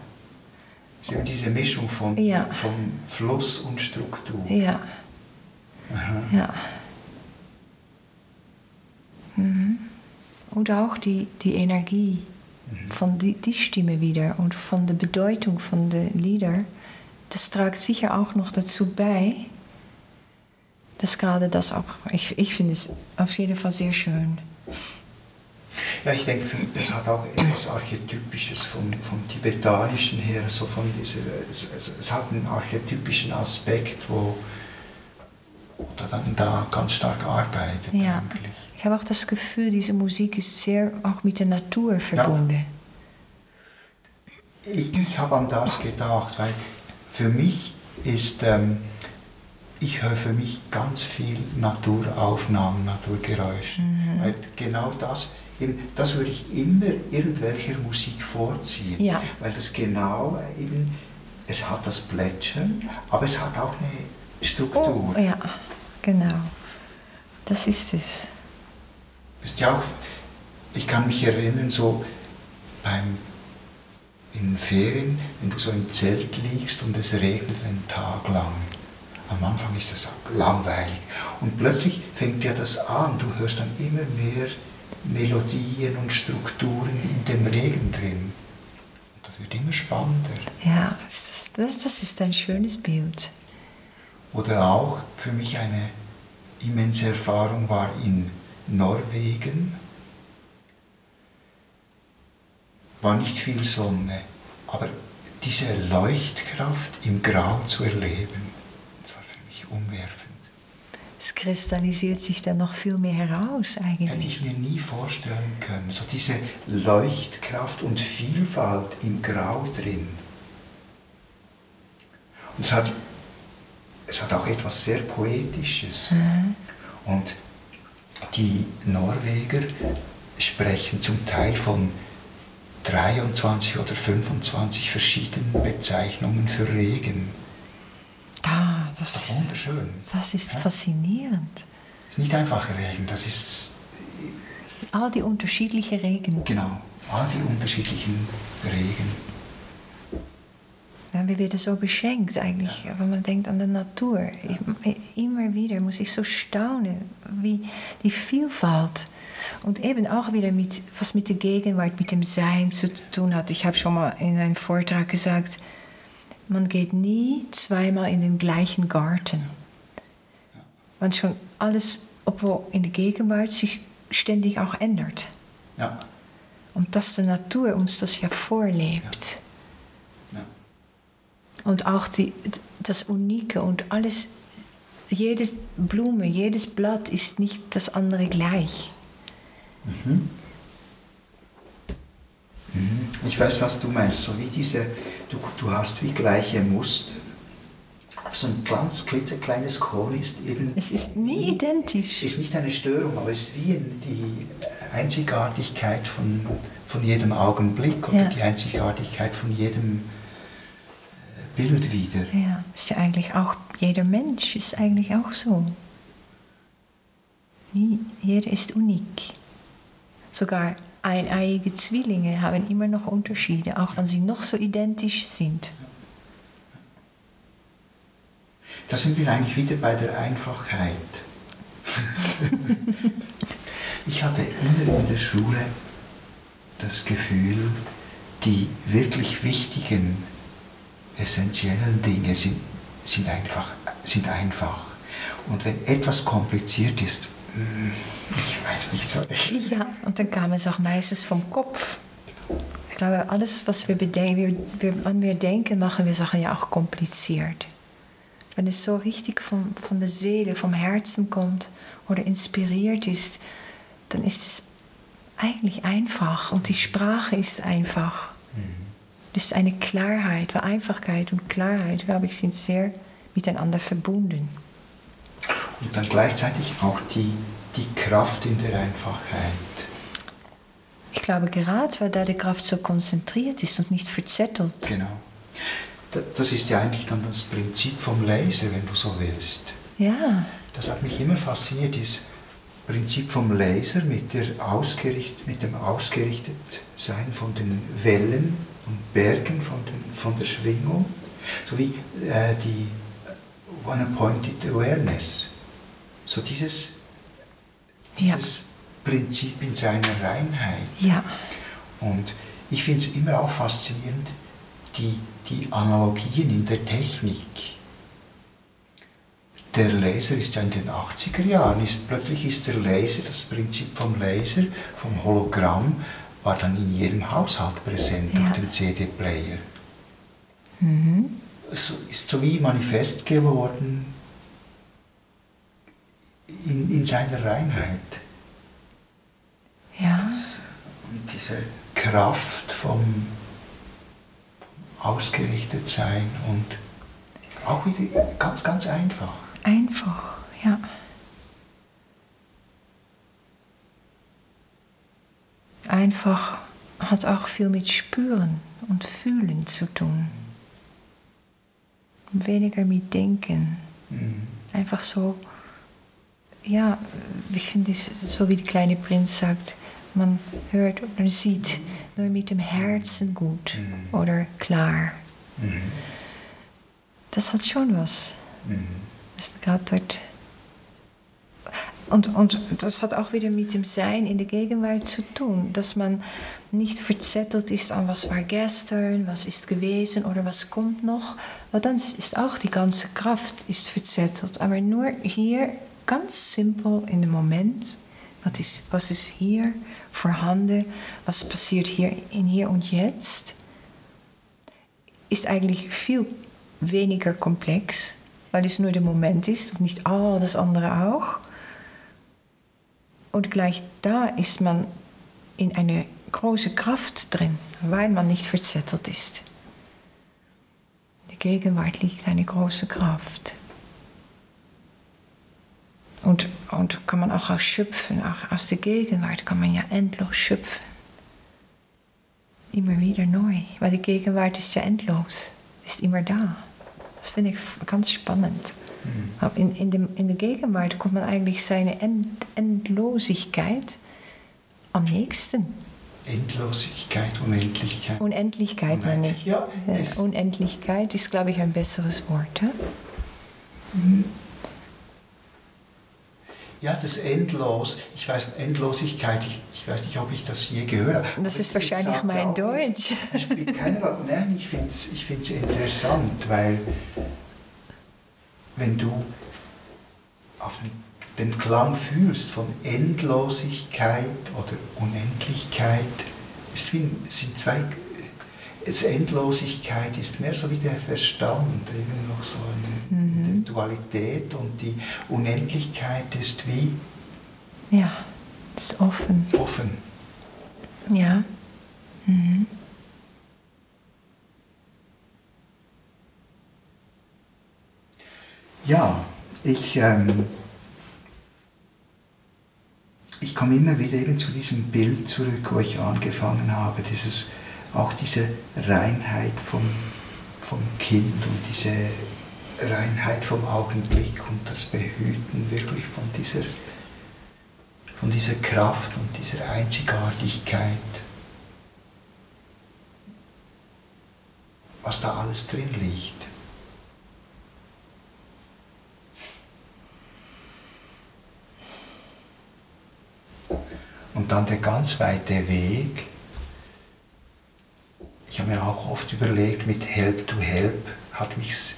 es ist diese Mischung von, ja. von Fluss und Struktur. Ja. Aha. Ja. Mhm. Und auch die, die Energie mhm. von die, die Stimme wieder und von der Bedeutung von den Lieder, das trägt sicher auch noch dazu bei, dass gerade das auch, ich, ich finde es auf jeden Fall sehr schön. Ja, ich denke, es hat auch etwas Archetypisches vom, vom Tibetanischen her, so von dieser, es, es, es hat einen archetypischen Aspekt, wo, oder dann da ganz stark arbeitet. Ja, eigentlich. ich habe auch das Gefühl, diese Musik ist sehr auch mit der Natur verbunden. Ja. Ich, ich habe an das gedacht, weil für mich ist, ähm, ich höre für mich ganz viel Naturaufnahmen, Naturgeräusche. Mhm. Weil genau das, eben, das würde ich immer irgendwelcher Musik vorziehen. Ja. Weil das genau eben, es hat das Plätschern, aber es hat auch eine Struktur. Oh, ja, genau. Das ist es. Ist ja auch, ich kann mich erinnern, so beim in Ferien, wenn du so im Zelt liegst und es regnet einen Tag lang. Am Anfang ist das langweilig. Und plötzlich fängt ja das an. Du hörst dann immer mehr Melodien und Strukturen in dem Regen drin. Und das wird immer spannender. Ja, das, das, das ist ein schönes Bild. Oder auch für mich eine immense Erfahrung war in Norwegen. War nicht viel Sonne, aber diese Leuchtkraft im Grau zu erleben, umwerfend. Es kristallisiert sich dann noch viel mehr heraus eigentlich. Hätte ich mir nie vorstellen können. So diese Leuchtkraft und Vielfalt im Grau drin. Und es hat es hat auch etwas sehr Poetisches. Mhm. Und die Norweger sprechen zum Teil von 23 oder 25 verschiedenen Bezeichnungen für Regen. Ah, das, ist wunderschön. Das ist ja? faszinierend. Es ist nicht einfach Regen, das ist all die unterschiedlichen Regen. Genau, all die unterschiedlichen Regen. Ja, wir werden so beschenkt eigentlich, ja. wenn man denkt an die Natur. Ja. Immer wieder muss ich so staunen, wie die Vielfalt und eben auch wieder mit, was mit der Gegenwart, mit dem Sein zu tun hat. Ich habe schon mal in einem Vortrag gesagt, man geht nie zweimal in den gleichen Garten. Weil schon alles, obwohl in der Gegenwart sich ständig auch ändert. Ja. Und dass die Natur uns das ja vorlebt. Ja. Ja. Und auch die, das Unike und alles, jedes Blume, jedes Blatt ist nicht das andere gleich. Mhm. Mhm. Ich weiß, was du meinst. So wie diese, du, du hast wie gleiche Muster. So ein ganz klitzekleines Korn ist eben. Es ist nie identisch. Ist nicht eine Störung, aber es ist wie die Einzigartigkeit von, von jedem Augenblick oder ja. die Einzigartigkeit von jedem äh, Bild wieder. Ja, ist ja eigentlich auch, jeder Mensch ist eigentlich auch so. Jeder ist unik. Sogar eineiige Zwillinge haben immer noch Unterschiede, auch wenn sie noch so identisch sind. Da sind wir eigentlich wieder bei der Einfachheit. *laughs* ich hatte immer in der Schule das Gefühl, die wirklich wichtigen, essentiellen Dinge sind, sind, einfach, sind einfach. Und wenn etwas kompliziert ist, ich weiß nicht so echt. Ja, und dann kam es auch meistens vom Kopf. Ich glaube, alles, was wir bedenken, wir, wenn wir denken, machen wir Sachen ja auch kompliziert. Wenn es so richtig von, von der Seele, vom Herzen kommt oder inspiriert ist, dann ist es eigentlich einfach und die Sprache ist einfach. Mhm. Es ist eine Klarheit, Einfachkeit und Klarheit, glaube ich, sind sehr miteinander verbunden. Und dann gleichzeitig auch die, die Kraft in der Einfachheit. Ich glaube, gerade weil da die Kraft so konzentriert ist und nicht verzettelt. Genau. Das ist ja eigentlich dann das Prinzip vom Laser, wenn du so willst. Ja. Das hat mich immer fasziniert, das Prinzip vom Laser mit, der ausgericht, mit dem Ausgerichtetsein von den Wellen und Bergen, von, den, von der Schwingung, sowie äh, die One-Pointed Awareness. So dieses, dieses ja. Prinzip in seiner Reinheit. Ja. Und ich finde es immer auch faszinierend, die, die Analogien in der Technik. Der Laser ist ja in den 80er Jahren, ist, plötzlich ist der Laser, das Prinzip vom Laser, vom Hologramm, war dann in jedem Haushalt präsent ja. durch den CD-Player. Mhm. So, ist so wie manifest geworden in, in seiner Reinheit. Ja. Und diese Kraft vom, ausgerichtet sein und auch wieder ganz, ganz einfach. Einfach, ja. Einfach hat auch viel mit Spüren und Fühlen zu tun. Weniger mit Denken. Mhm. Einfach so ja, ich finde es so wie der kleine Prinz sagt, man hört oder sieht nur mit dem Herzen gut mhm. oder klar. Mhm. Das hat schon was. Mhm. Das dort. Und, und das hat auch wieder mit dem Sein in der Gegenwart zu tun, dass man nicht verzettelt ist an was war gestern, was ist gewesen oder was kommt noch, weil dann ist auch die ganze Kraft ist verzettelt. Aber nur hier ganz simpel in dem Moment. Was ist, was ist hier vorhanden? Was passiert hier in hier und jetzt? Ist eigentlich viel weniger komplex, weil es nur der Moment ist und nicht all das andere auch. Und gleich da ist man in eine große Kraft drin, weil man nicht verzettelt ist. Der Gegenwart liegt eine große Kraft. Und, und kann man auch ausschöpfen, auch aus der Gegenwart kann man ja endlos schöpfen. Immer wieder neu, weil die Gegenwart ist ja endlos, ist immer da. Das finde ich ganz spannend. Mhm. In, in, dem, in der Gegenwart kommt man eigentlich seine End, Endlosigkeit am nächsten. Endlosigkeit, Unendlichkeit. Unendlichkeit, meine ich. Ja, Unendlichkeit ist, glaube ich, ein besseres Wort. Ja? Ja, das Endlos, ich weiß, Endlosigkeit, ich, ich weiß nicht, ob ich das je gehört habe. Das ist wahrscheinlich mein Deutsch. Das spielt keine Rolle. Nein, ich finde es ich interessant, weil wenn du auf den, den Klang fühlst von Endlosigkeit oder Unendlichkeit, ist wie, sind zwei Jetzt Endlosigkeit ist mehr so wie der Verstand, eben noch so eine, mhm. Dualität und die Unendlichkeit ist wie? Ja, ist offen. Offen. Ja. Mhm. Ja, ich, ähm, ich komme immer wieder eben zu diesem Bild zurück, wo ich angefangen habe, dieses auch diese Reinheit vom, vom Kind und diese Reinheit vom Augenblick und das Behüten wirklich von dieser, von dieser Kraft und dieser Einzigartigkeit, was da alles drin liegt. Und dann der ganz weite Weg, ich habe mir auch oft überlegt, mit Help to Help hat mich's.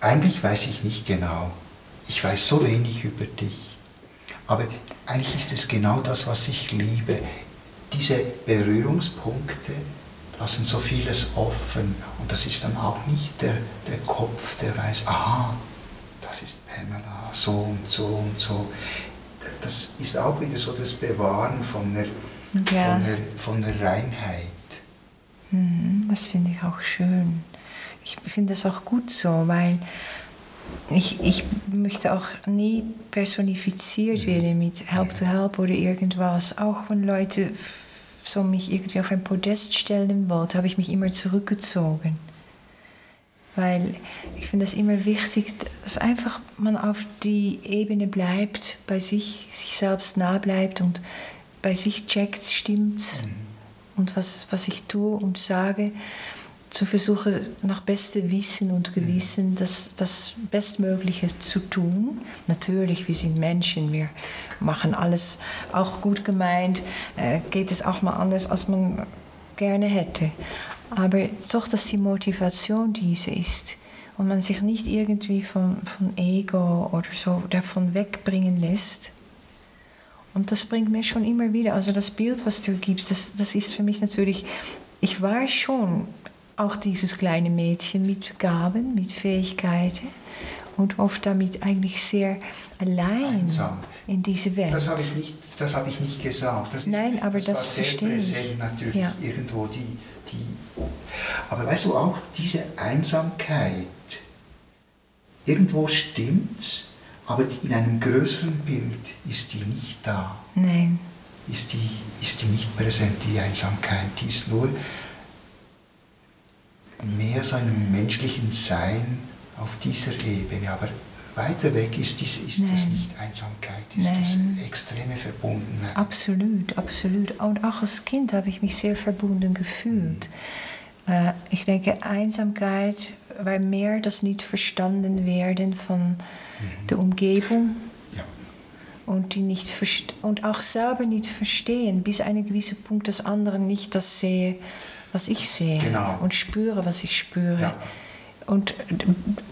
Eigentlich weiß ich nicht genau. Ich weiß so wenig über dich. Aber eigentlich ist es genau das, was ich liebe. Diese Berührungspunkte lassen so vieles offen. Und das ist dann auch nicht der, der Kopf, der weiß, aha, das ist Pamela, so und so und so. Das ist auch wieder so das Bewahren von der, ja. von der, von der Reinheit. Mhm, das finde ich auch schön. Ich finde das auch gut so, weil ich, ich möchte auch nie personifiziert mhm. werden mit Help to Help oder irgendwas. Auch wenn Leute so mich irgendwie auf ein Podest stellen wollten, habe ich mich immer zurückgezogen. Weil ich finde es immer wichtig, dass einfach man auf die Ebene bleibt, bei sich, sich selbst nah bleibt und bei sich checkt, stimmt's. Mhm und was, was ich tue und sage, zu versuchen, nach bestem Wissen und Gewissen das, das Bestmögliche zu tun. Natürlich, wir sind Menschen, wir machen alles auch gut gemeint, äh, geht es auch mal anders, als man gerne hätte. Aber doch, dass die Motivation diese ist und man sich nicht irgendwie von, von Ego oder so davon wegbringen lässt, und das bringt mir schon immer wieder, also das Bild, was du gibst, das, das ist für mich natürlich, ich war schon auch dieses kleine Mädchen mit Gaben, mit Fähigkeiten und oft damit eigentlich sehr allein Einsam. in diese Welt. Das habe ich nicht, das habe ich nicht gesagt. Das ist, Nein, aber das, das verstehe ich. natürlich ja. irgendwo die, die. Aber weißt du auch diese Einsamkeit? Irgendwo stimmt's aber in einem größeren Bild ist die nicht da. Nein. Ist die, ist die nicht präsent, die Einsamkeit. Die ist nur mehr so einem menschlichen Sein auf dieser Ebene. Aber weiter weg ist, dies, ist das nicht Einsamkeit, ist Nein. das extreme Verbundenheit. Absolut, absolut. Und auch als Kind habe ich mich sehr verbunden gefühlt. Mhm. Ich denke, Einsamkeit war mehr das nicht verstanden werden von der Umgebung ja. und, die nicht und auch selber nicht verstehen, bis ein gewisser Punkt, dass andere nicht das sehe, was ich sehe genau. und spüre, was ich spüre. Ja. Und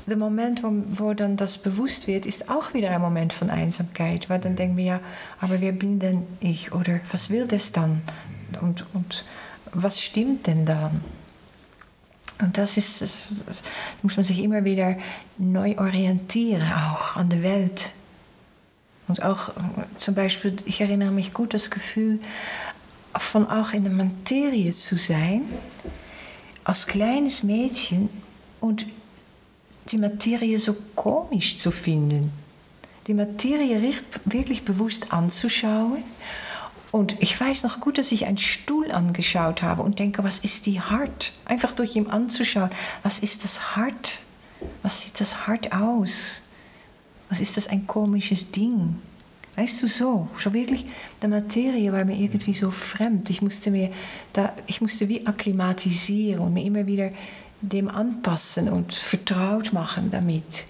der Moment, wo, wo, dann das bewusst wird, ist auch wieder ein Moment von Einsamkeit, weil dann denken wir ja, aber wer bin denn ich oder was will das dann und, und was stimmt denn dann? Und das ist, das, das muss man sich immer wieder neu orientieren, auch an der Welt. Und auch zum Beispiel, ich erinnere mich gut das Gefühl, von auch in der Materie zu sein, als kleines Mädchen und die Materie so komisch zu finden. Die Materie wirklich bewusst anzuschauen und ich weiß noch gut, dass ich einen Stuhl angeschaut habe und denke, was ist die hart? Einfach durch ihn anzuschauen, was ist das hart? Was sieht das hart aus? Was ist das ein komisches Ding? Weißt du, so, so wirklich, die Materie war mir irgendwie so fremd. Ich musste, mir da, ich musste wie akklimatisieren und mir immer wieder dem anpassen und vertraut machen damit.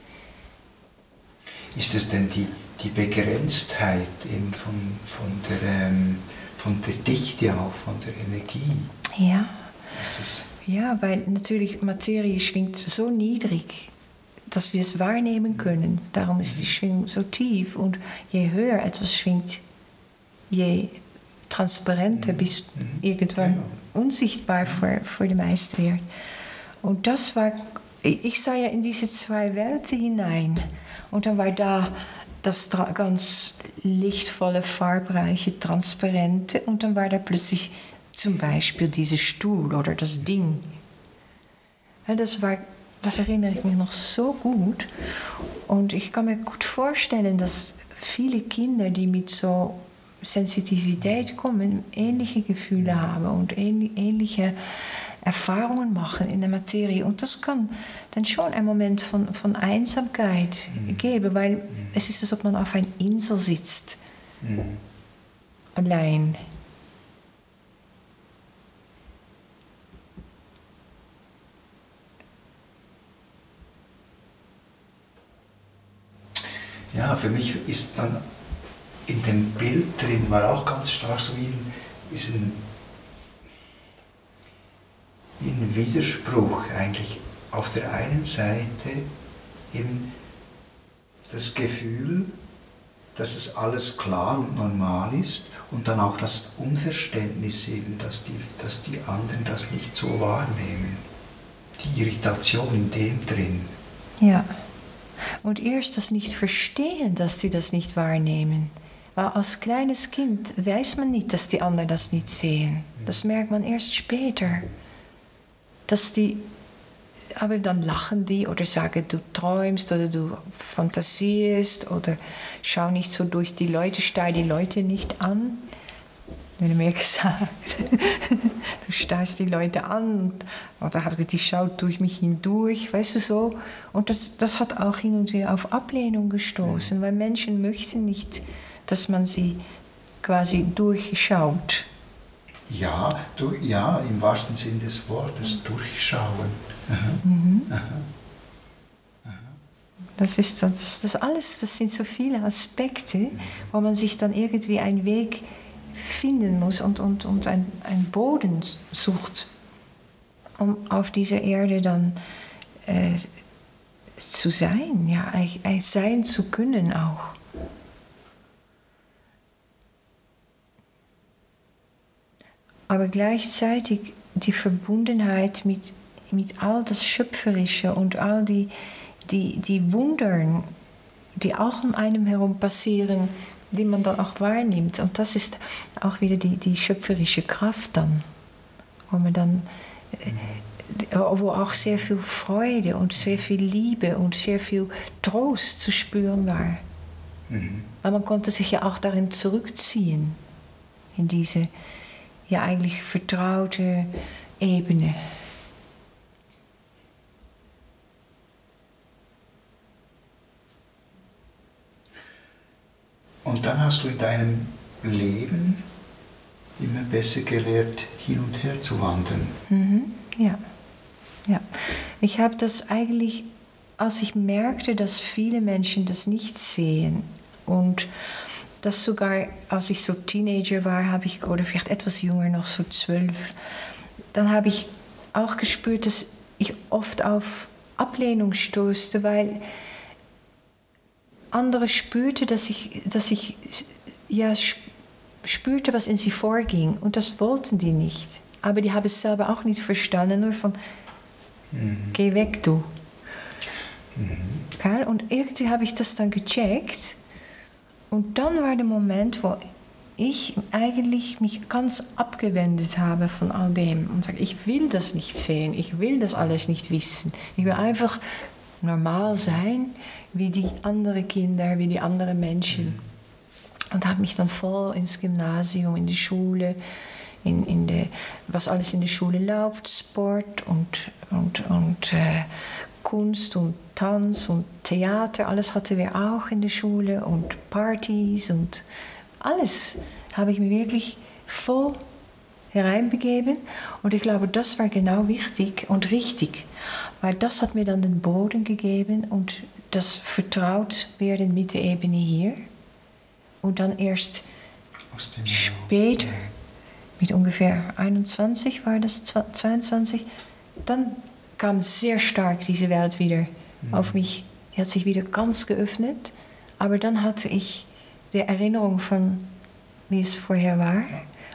Ist es denn die, die Begrenztheit eben von, von, der, ähm, von der Dichte auch, von der Energie? Ja. Ja, weil natürlich Materie schwingt so niedrig dass wir es wahrnehmen können. Darum ist die Schwingung so tief. Und je höher etwas schwingt, je transparenter bist mhm. irgendwann unsichtbar für, für die meisten wird. Und das war, ich sah ja in diese zwei Welten hinein. Und dann war da das ganz lichtvolle, farbreiche, transparente. Und dann war da plötzlich zum Beispiel dieser Stuhl oder das Ding. Das war das erinnere ich mich noch so gut. Und ich kann mir gut vorstellen, dass viele Kinder, die mit so Sensitivität kommen, ähnliche Gefühle haben und ähnliche Erfahrungen machen in der Materie. Und das kann dann schon ein Moment von, von Einsamkeit mhm. geben, weil mhm. es ist, als ob man auf einer Insel sitzt. Mhm. Allein. ja, für mich ist dann in dem Bild drin, war auch ganz stark so wie ein, wie ein, wie ein Widerspruch eigentlich. Auf der einen Seite eben das Gefühl, dass es alles klar und normal ist und dann auch das Unverständnis eben, dass die, dass die anderen das nicht so wahrnehmen. Die Irritation in dem drin. Ja. Und erst das nicht verstehen, dass sie das nicht wahrnehmen. Weil als kleines Kind weiß man nicht, dass die anderen das nicht sehen. Das merkt man erst später. Dass die, aber dann lachen die oder sagen, du träumst oder du fantasierst oder schau nicht so durch die Leute, stell die Leute nicht an wurde mir *laughs* gesagt. du starrst die Leute an oder die schaut durch mich hindurch, weißt du so. Und das, das hat auch hin und wieder auf Ablehnung gestoßen, weil Menschen möchten nicht, dass man sie quasi durchschaut. Ja, du, ja, im wahrsten Sinn des Wortes, durchschauen. Das ist das, das alles, das sind so viele Aspekte, wo man sich dann irgendwie einen Weg finden muss und, und, und ein, ein Boden sucht, um auf dieser Erde dann äh, zu sein, ja, ein, ein sein zu können auch. Aber gleichzeitig die Verbundenheit mit, mit all das Schöpferische und all die, die, die Wundern, die auch um einem herum passieren, die man dann auch wahrnimmt. Und das ist auch wieder die, die schöpferische Kraft dann, wo man dann, äh, wo auch sehr viel Freude und sehr viel Liebe und sehr viel Trost zu spüren war. Mhm. Weil man konnte sich ja auch darin zurückziehen, in diese ja eigentlich vertraute Ebene. Und dann hast du in deinem Leben immer besser gelernt, hin und her zu wandern. Mhm, ja. ja. Ich habe das eigentlich, als ich merkte, dass viele Menschen das nicht sehen und dass sogar, als ich so Teenager war, habe ich, oder vielleicht etwas jünger, noch so zwölf, dann habe ich auch gespürt, dass ich oft auf Ablehnung stoßte, weil andere spürte, dass ich, dass ich ja, spürte, was in sie vorging. Und das wollten die nicht. Aber die haben es selber auch nicht verstanden, nur von, mhm. geh weg du. Mhm. Und irgendwie habe ich das dann gecheckt. Und dann war der Moment, wo ich eigentlich mich ganz abgewendet habe von all dem und sage, ich will das nicht sehen, ich will das alles nicht wissen. Ich will einfach normal sein wie die anderen Kinder, wie die anderen Menschen. Und habe mich dann voll ins Gymnasium, in die Schule, in, in de, was alles in der Schule läuft, Sport und, und, und äh, Kunst und Tanz und Theater, alles hatten wir auch in der Schule und Partys und alles habe ich mir wirklich voll hereinbegeben. Und ich glaube, das war genau wichtig und richtig, weil das hat mir dann den Boden gegeben und das vertraut werden mit der Ebene hier. Und dann erst später, mit ungefähr 21 war das, 22, dann kam sehr stark diese Welt wieder mhm. auf mich. Die hat sich wieder ganz geöffnet. Aber dann hatte ich die Erinnerung von, wie es vorher war,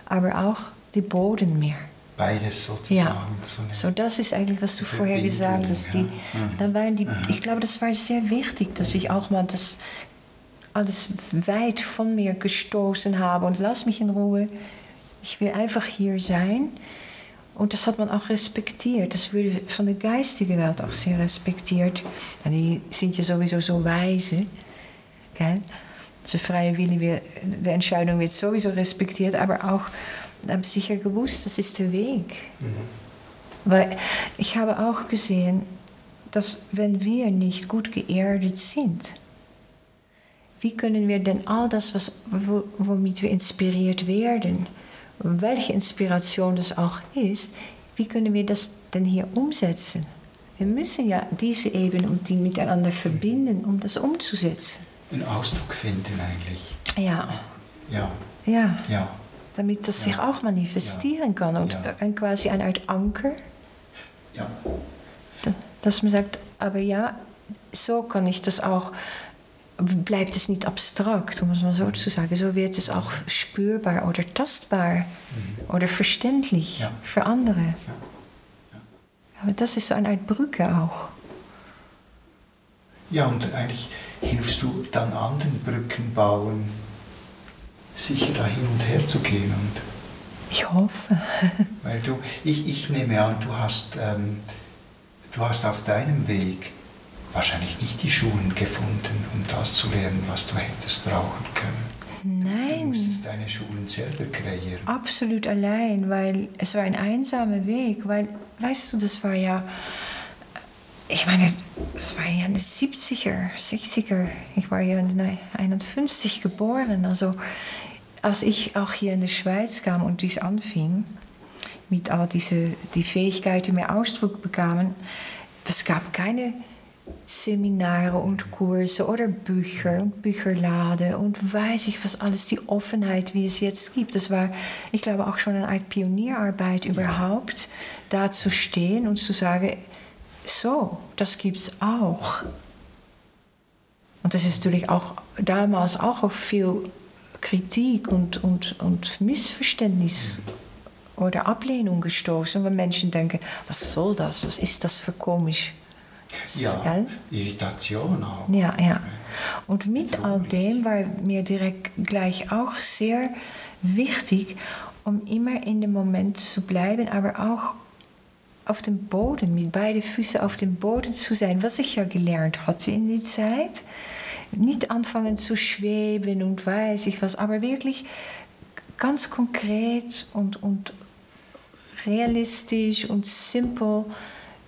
aber auch die Boden mehr. Beides sozusagen. Ja. So, so, das ist eigentlich, was du vorher gesagt hast. Die, ja. Mhm. dann waren die, mhm. Ich glaube, das war sehr wichtig, dass ich auch mal das alles weit von mir gestoßen habe und lass mich in Ruhe. Ich will einfach hier sein. Und das hat man auch respektiert. Das wurde von der geistigen Welt auch sehr respektiert. En die sind ja sowieso so weise. Gell? De freie Wille, die Entscheidung wird sowieso respektiert, aber auch haben sicher gewusst, das ist der Weg. Mhm. Weil ich habe auch gesehen, dass wenn wir nicht gut geerdet sind, wie können wir denn all das, was, womit wir inspiriert werden, welche Inspiration das auch ist, wie können wir das denn hier umsetzen? Wir müssen ja diese Ebene und die miteinander verbinden, um das umzusetzen. Einen Ausdruck finden eigentlich. Ja. Ja. Ja. ja. Damit das sich auch manifestieren kann und ja. quasi eine Art Anker. Ja. Dass man sagt, aber ja, so kann ich das auch bleibt es nicht abstrakt, um es mal so zu sagen. So wird es auch spürbar oder tastbar mhm. oder verständlich ja. für andere. Ja. Ja. Aber das ist so eine Art Brücke auch. Ja, und eigentlich hilfst du dann anderen Brücken bauen, sicher da hin und her zu gehen. Und ich hoffe. *laughs* weil du, ich, ich nehme an, du hast, ähm, du hast auf deinem Weg wahrscheinlich nicht die Schulen gefunden, um das zu lernen, was du hättest brauchen können. Nein. Du musstest deine Schulen selber kreieren. Absolut allein, weil es war ein einsamer Weg, weil, weißt du, das war ja, ich meine, das war ja in den 70er, 60er, ich war ja in 51 geboren, also als ich auch hier in die Schweiz kam und dies anfing, mit all diese die Fähigkeiten mehr Ausdruck bekamen, das gab keine Seminare und Kurse oder Bücher und Bücherladen und weiß ich was alles, die Offenheit, wie es jetzt gibt. Das war, ich glaube, auch schon eine Art Pionierarbeit überhaupt, da zu stehen und zu sagen, so, das gibt es auch. Und das ist natürlich auch damals auch auf viel Kritik und, und, und Missverständnis oder Ablehnung gestoßen, weil Menschen denken, was soll das, was ist das für komisch? Ja, gell? Irritation auch. Ja, ja. Und mit all dem war mir direkt gleich auch sehr wichtig, um immer in dem Moment zu bleiben, aber auch auf dem Boden, mit beiden Füßen auf dem Boden zu sein, was ich ja gelernt hatte in die Zeit. Nicht anfangen zu schweben und weiß ich was, aber wirklich ganz konkret und, und realistisch und simpel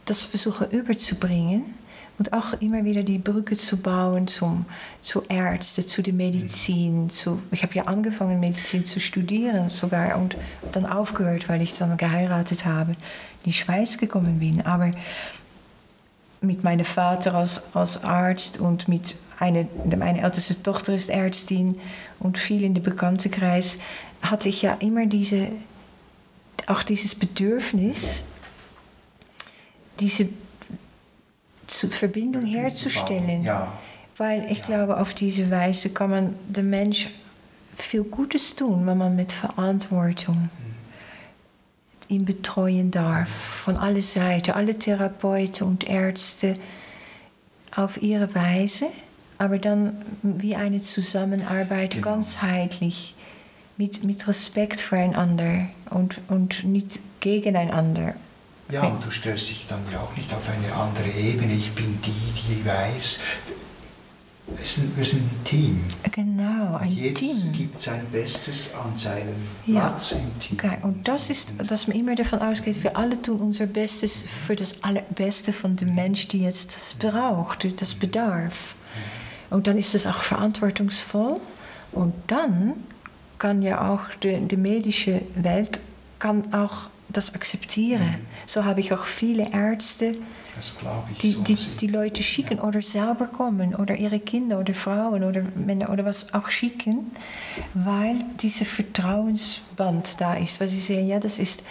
das versuchen überzubringen und auch immer wieder die Brücke zu bauen zum, zu Ärzten, zu der Medizin. Zu, ich habe ja angefangen, Medizin zu studieren sogar und dann aufgehört, weil ich dann geheiratet habe, in die Schweiz gekommen bin. Aber mit meinem Vater als, als Arzt und mit eine, meine älteste Tochter ist Ärztin und viel in der Bekanntenkreis, hatte ich ja immer diese, auch dieses Bedürfnis, diese Verbindung herzustellen. Ja. Weil ich ja. glaube, auf diese Weise kann man dem Mensch viel Gutes tun, wenn man mit Verantwortung ihn betreuen darf. Von alle Seiten, alle Therapeuten und Ärzte auf ihre Weise, aber dann wie eine Zusammenarbeit genau. ganzheitlich, mit, mit Respekt füreinander und, und nicht gegeneinander. Ja, und du stellst dich dann ja auch nicht auf eine andere Ebene. Ich bin die, die weiß. Wir sind ein Team. Genau, ein Jedes Team. gibt sein Bestes an seinem ja. Platz im Team. Okay. Und das ist, dass man immer davon ausgeht, wir alle tun unser Bestes für das Allerbeste von dem Mensch, die jetzt das braucht, das bedarf. Und dann ist es auch verantwortungsvoll. Und dann kann ja auch die, die medische Welt kann auch das akzeptieren. Mhm. So habe ich auch viele Ärzte, die, so die, die, Leute schicken ja. oder selber kommen oder ihre Kinder oder Frauen oder Männer oder was auch schicken, weil dieser Vertrauensband da ist. Weil sie sehen, ja, das ist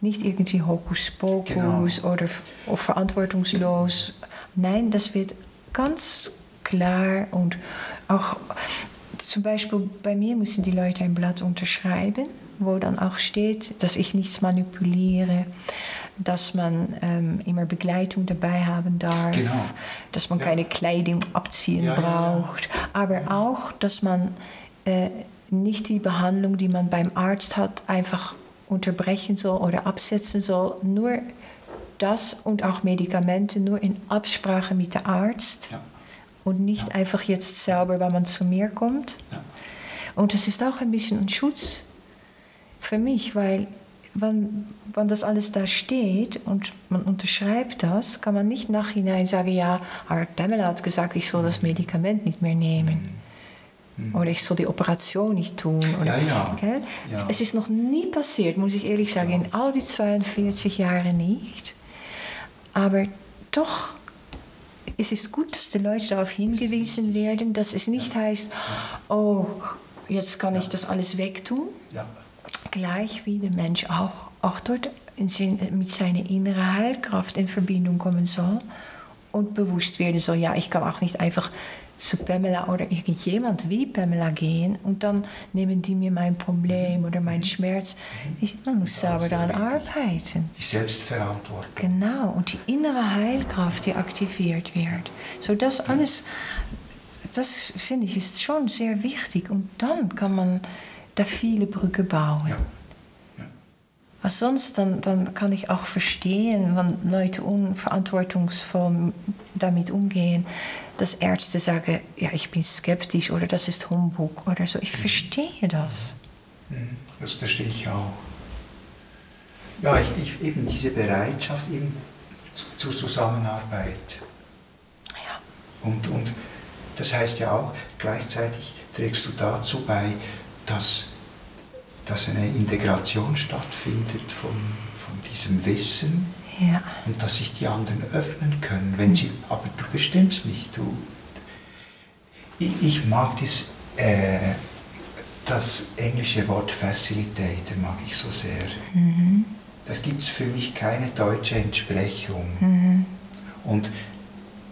nicht irgendwie Hokuspokus genau. oder, oder verantwortungslos. Nein, das wird ganz klar und auch zum Beispiel bei mir müssen die Leute ein Blatt unterschreiben, wo dann auch steht, dass ich nichts manipuliere, dass man ähm, immer Begleitung dabei haben darf, genau. dass man ja. keine Kleidung abziehen ja, braucht, ja, aber auch, dass man äh, nicht die Behandlung, die man beim Arzt hat, einfach unterbrechen soll oder absetzen soll, nur das und auch Medikamente nur in Absprache mit dem Arzt und nicht ja. einfach jetzt selber, wenn man zu mir kommt. Ja. Und es ist auch ein bisschen ein Schutz für mich, weil wenn, wenn das alles da steht und man unterschreibt das, kann man nicht nachhinein sagen, ja, aber Pamela hat gesagt, ich soll das Medikament nicht mehr nehmen. Mhm. Oder ich soll die Operation nicht tun. Oder, ja, ja. ja. Es ist noch nie passiert, muss ich ehrlich sagen, in all die 42 Jahren nicht. Aber doch es ist gut, dass die Leute darauf hingewiesen werden, dass es nicht heißt, oh, jetzt kann ich das alles wegtun. Gleich wie der Mensch auch, auch dort mit seiner inneren Heilkraft in Verbindung kommen soll und bewusst werden soll, ja, ich kann auch nicht einfach zu Pamela oder irgendjemand wie Pamela gehen und dann nehmen die mir mein Problem oder meinen Schmerz. Ich, man muss selber daran arbeiten. Die Selbstverantwortung. Genau, und die innere Heilkraft, die aktiviert wird. So das alles, das finde ich, ist schon sehr wichtig. Und dann kann man da viele Brücken bauen. Ja. Was sonst, dann, dann kann ich auch verstehen, wenn Leute unverantwortungsvoll damit umgehen, dass Ärzte sagen, ja, ich bin skeptisch oder das ist Humbug oder so. Ich verstehe das. Mhm. Das verstehe ich auch. Ja, ich, ich, eben diese Bereitschaft eben zu, zur Zusammenarbeit. Ja. Und, und das heißt ja auch, gleichzeitig trägst du dazu bei, dass, dass eine Integration stattfindet von, von diesem Wissen ja. Und dass sich die anderen öffnen können, wenn sie, aber du bestimmst nicht. Du, ich, ich mag das, äh, das englische Wort Facilitator mag ich so sehr. Mhm. Das gibt es für mich keine deutsche Entsprechung. Mhm. Und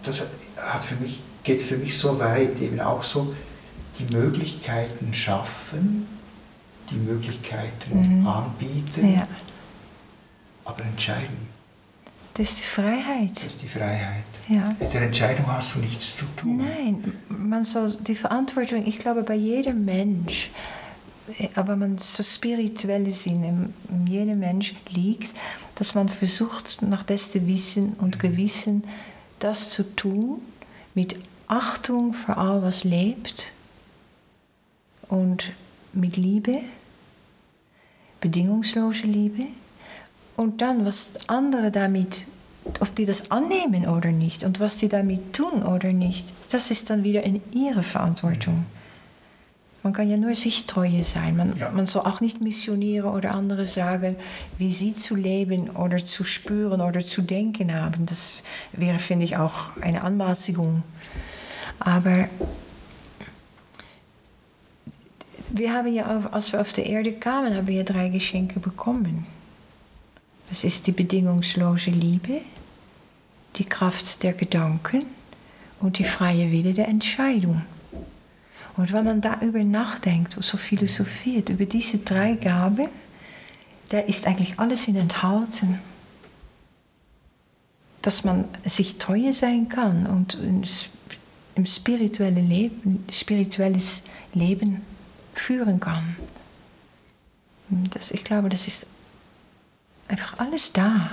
das hat für mich, geht für mich so weit, eben auch so die Möglichkeiten schaffen, die Möglichkeiten mhm. anbieten, ja. aber entscheiden. Das ist die Freiheit. Das ist die Freiheit. Ja. Mit der Entscheidung hast du nichts zu tun. Nein, man soll die Verantwortung, ich glaube, bei jedem Mensch, aber man so spirituelle Sinn in jedem Mensch liegt, dass man versucht, nach bestem Wissen und Gewissen das zu tun, mit Achtung für all, was lebt und mit Liebe, bedingungslose Liebe und dann, was andere damit, ob die das annehmen oder nicht und was die damit tun oder nicht, das ist dann wieder in ihre Verantwortung. Man kann ja nur sich treue sein. Man, ja. man soll auch nicht missionieren oder andere sagen, wie sie zu leben oder zu spüren oder zu denken haben. Das wäre, finde ich, auch eine Anmaßung. Aber wir haben ja, als wir auf die Erde kamen, haben wir drei Geschenke bekommen. Es ist die bedingungslose Liebe, die Kraft der Gedanken und die freie Wille der Entscheidung. Und wenn man darüber nachdenkt, so philosophiert, über diese drei Gaben, da ist eigentlich alles in enthalten. Dass man sich treu sein kann und im spirituelle Leben, spirituelles Leben führen kann. Das, ich glaube, das ist Einfach alles da.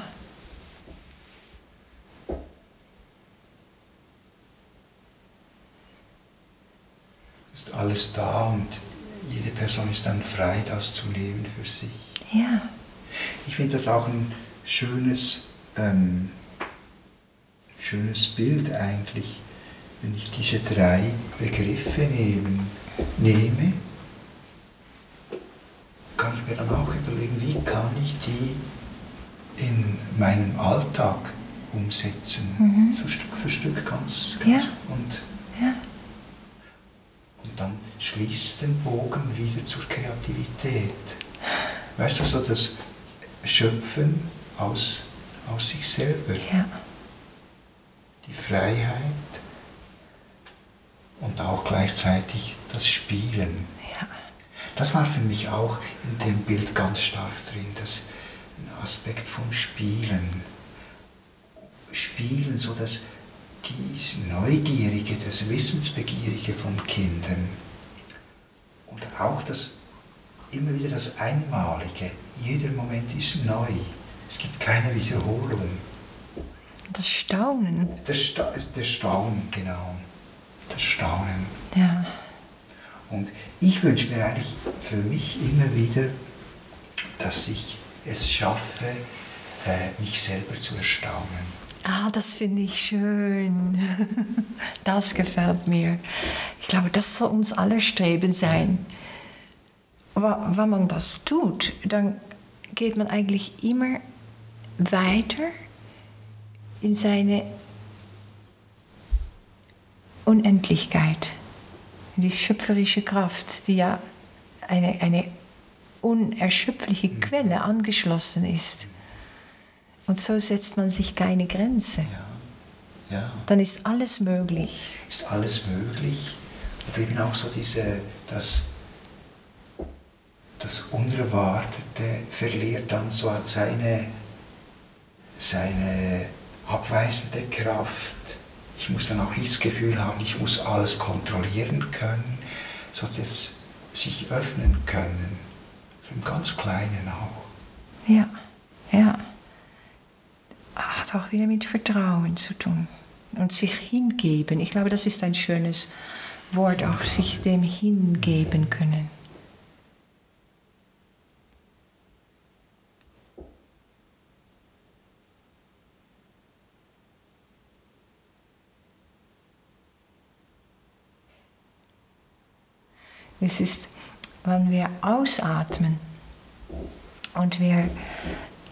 ist alles da und jede Person ist dann frei, das zu leben für sich. Ja. Ich finde das auch ein schönes, ähm, schönes Bild eigentlich, wenn ich diese drei Begriffe nehmen, nehme, mir dann auch überlegen, wie kann ich die in meinem Alltag umsetzen, mhm. so Stück für Stück ganz, ganz ja. und ja. und dann schließt den Bogen wieder zur Kreativität. Weißt du, so das Schöpfen aus, aus sich selber. Ja. Die Freiheit und auch gleichzeitig das Spielen. Das war für mich auch in dem Bild ganz stark drin, das Aspekt vom Spielen. Spielen, so dass die Neugierige, das Wissensbegierige von Kindern und auch das immer wieder das Einmalige. Jeder Moment ist neu. Es gibt keine Wiederholung. Das Staunen. Das, Sta das Staunen, genau. Das Staunen. Ja. Und ich wünsche mir eigentlich für mich immer wieder, dass ich es schaffe, äh, mich selber zu erstaunen. Ah, das finde ich schön. *laughs* Das gefällt mir. Ich glaube, das soll uns alle Streben sein. Aber wenn man das tut, dann geht man eigentlich immer weiter in seine Unendlichkeit, die schöpferische Kraft, die ja eine, eine unerschöpfliche Quelle angeschlossen ist. Und so setzt man sich keine Grenze. Ja. ja. Dann ist alles möglich. Ist alles möglich. Und eben auch so diese, das, das Unerwartete verliert dann so seine, seine abweisende Kraft. Ich muss dann auch nicht das Gefühl haben, ich muss alles kontrollieren können, sondern es sich öffnen können. Im ganz Kleinen auch. Ja, ja. Hat auch wieder mit Vertrauen zu tun. Und sich hingeben. Ich glaube, das ist ein schönes Wort, auch sich dem hingeben können. Es ist, wenn wir ausatmen und wir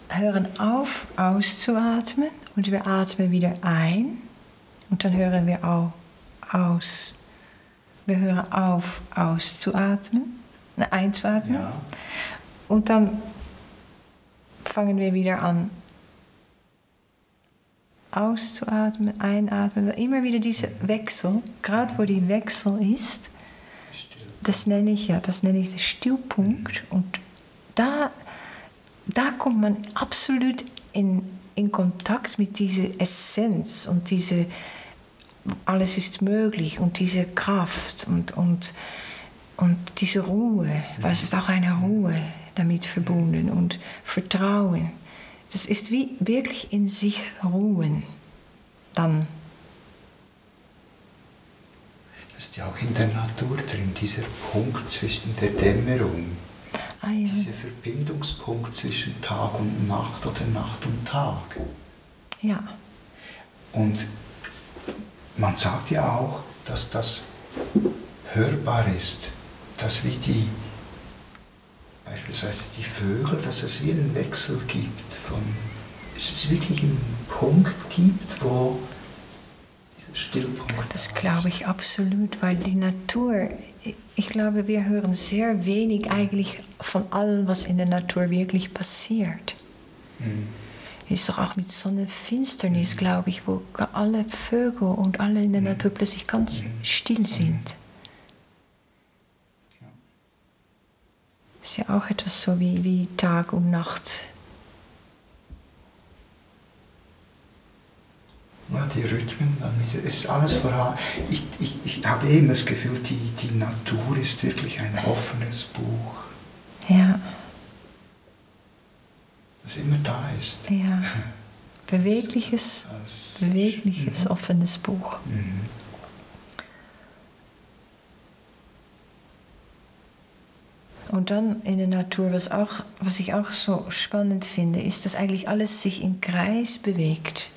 hören auf auszuatmen und wir atmen wieder ein und dann hören wir auch aus. Wir hören auf auszuatmen, einzuatmen ja. und dann fangen wir wieder an auszuatmen, einatmen. Immer wieder dieser Wechsel, gerade wo die Wechsel ist, das nenne ich ja, das nenne ich den Stillpunkt. Und da, da kommt man absolut in, in Kontakt mit dieser Essenz und diese alles ist möglich und diese Kraft und, und, und diese Ruhe, es ist auch eine Ruhe damit verbunden und Vertrauen. Das ist wie wirklich in sich ruhen dann das ist ja auch in der Natur drin, dieser Punkt zwischen der Dämmerung, ah, ja. dieser Verbindungspunkt zwischen Tag und Nacht oder Nacht und Tag. Ja. Und man sagt ja auch, dass das hörbar ist, dass wie die, beispielsweise die Vögel, dass es wie einen Wechsel gibt von, es ist wirklich einen Punkt gibt, wo Stillpunkt. Das glaube ich absolut, weil die Natur, ich glaube, wir hören sehr wenig eigentlich von allem, was in der Natur wirklich passiert. Mhm. Ist doch auch mit so einer Finsternis, mhm. glaube ich, wo alle Vögel und alle in der mhm. Natur plötzlich ganz mhm. still sind. Ja. Ist ja auch etwas so wie, wie Tag und Nacht die Rhythmen, es ist alles vorhanden. Ich, ich, ich habe immer das Gefühl, die, die Natur ist wirklich ein offenes Buch. Ja. Das immer da ist. Ja. *laughs* Bewegliches, als, als, bewegliches, mhm. offenes Buch. Mhm. Und dann in der Natur, was, auch, was ich auch so spannend finde, ist, dass eigentlich alles sich im Kreis bewegt.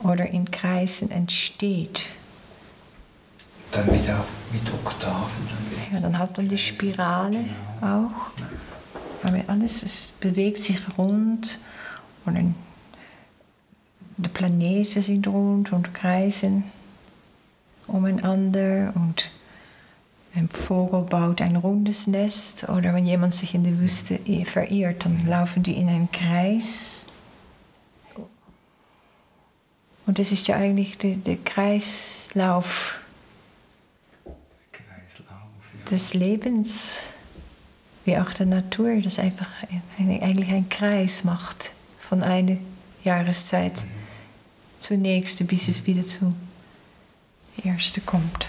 Mhm. Oder in Kreisen entsteht. Dann wieder mit Oktaven. Dann ja, dann hat man die Spirale genau. auch. Aber alles es bewegt sich rund. Und die Planeten sind rund und kreisen umeinander. Und ein Vogel baut ein rundes Nest oder wenn jemand sich in der Wüste verirrt, dann laufen die in einen Kreis. Und das ist ja eigentlich der, der Kreislauf, Kreislauf des Lebens, wie auch der Natur, das einfach eigentlich einen Kreis macht von einer Jahreszeit mhm. zur nächsten, bis es wieder zur ersten kommt.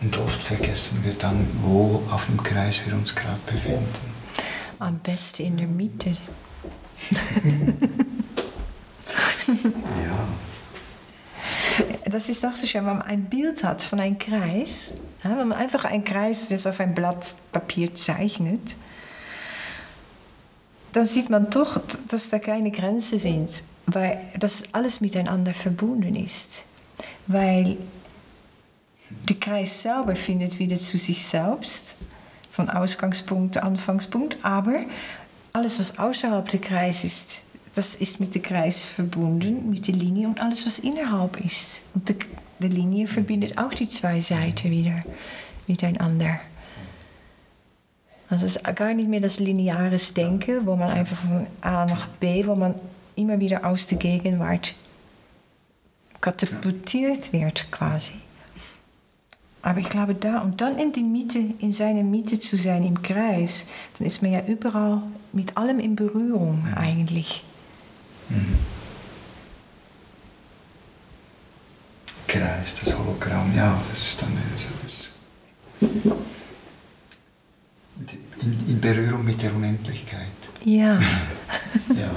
Und oft vergessen wir dann, wo auf dem Kreis wir uns gerade befinden. Am besten in der Mitte. *laughs* ja. Das ist auch so schön, wenn man ein Bild hat von einem Kreis. Wenn man einfach einen Kreis das auf ein Blatt Papier zeichnet, dann sieht man doch, dass da keine Grenzen sind, weil das alles miteinander verbunden ist. Weil der Kreis selber findet wieder zu sich selbst, von Ausgangspunkt, Anfangspunkt, aber alles, was außerhalb des Kreis ist, das ist mit dem Kreis verbunden, mit der Linie und alles, was innerhalb ist. Und die, die Linie verbindet auch die zwei Seiten wieder miteinander. Also es ist gar nicht mehr das lineares Denken, wo man einfach von A nach B, wo man immer wieder aus der Gegenwart katapultiert wird quasi. Aber ich glaube, da und dann in die Mitte, in seiner Mitte zu sein, im Kreis, dann ist man ja überall mit allem in Berührung eigentlich. Mhm. Kreis, das Hologramm, ja, das ist dann so das. In, in Berührung mit der Unendlichkeit. Ja. *laughs* ja.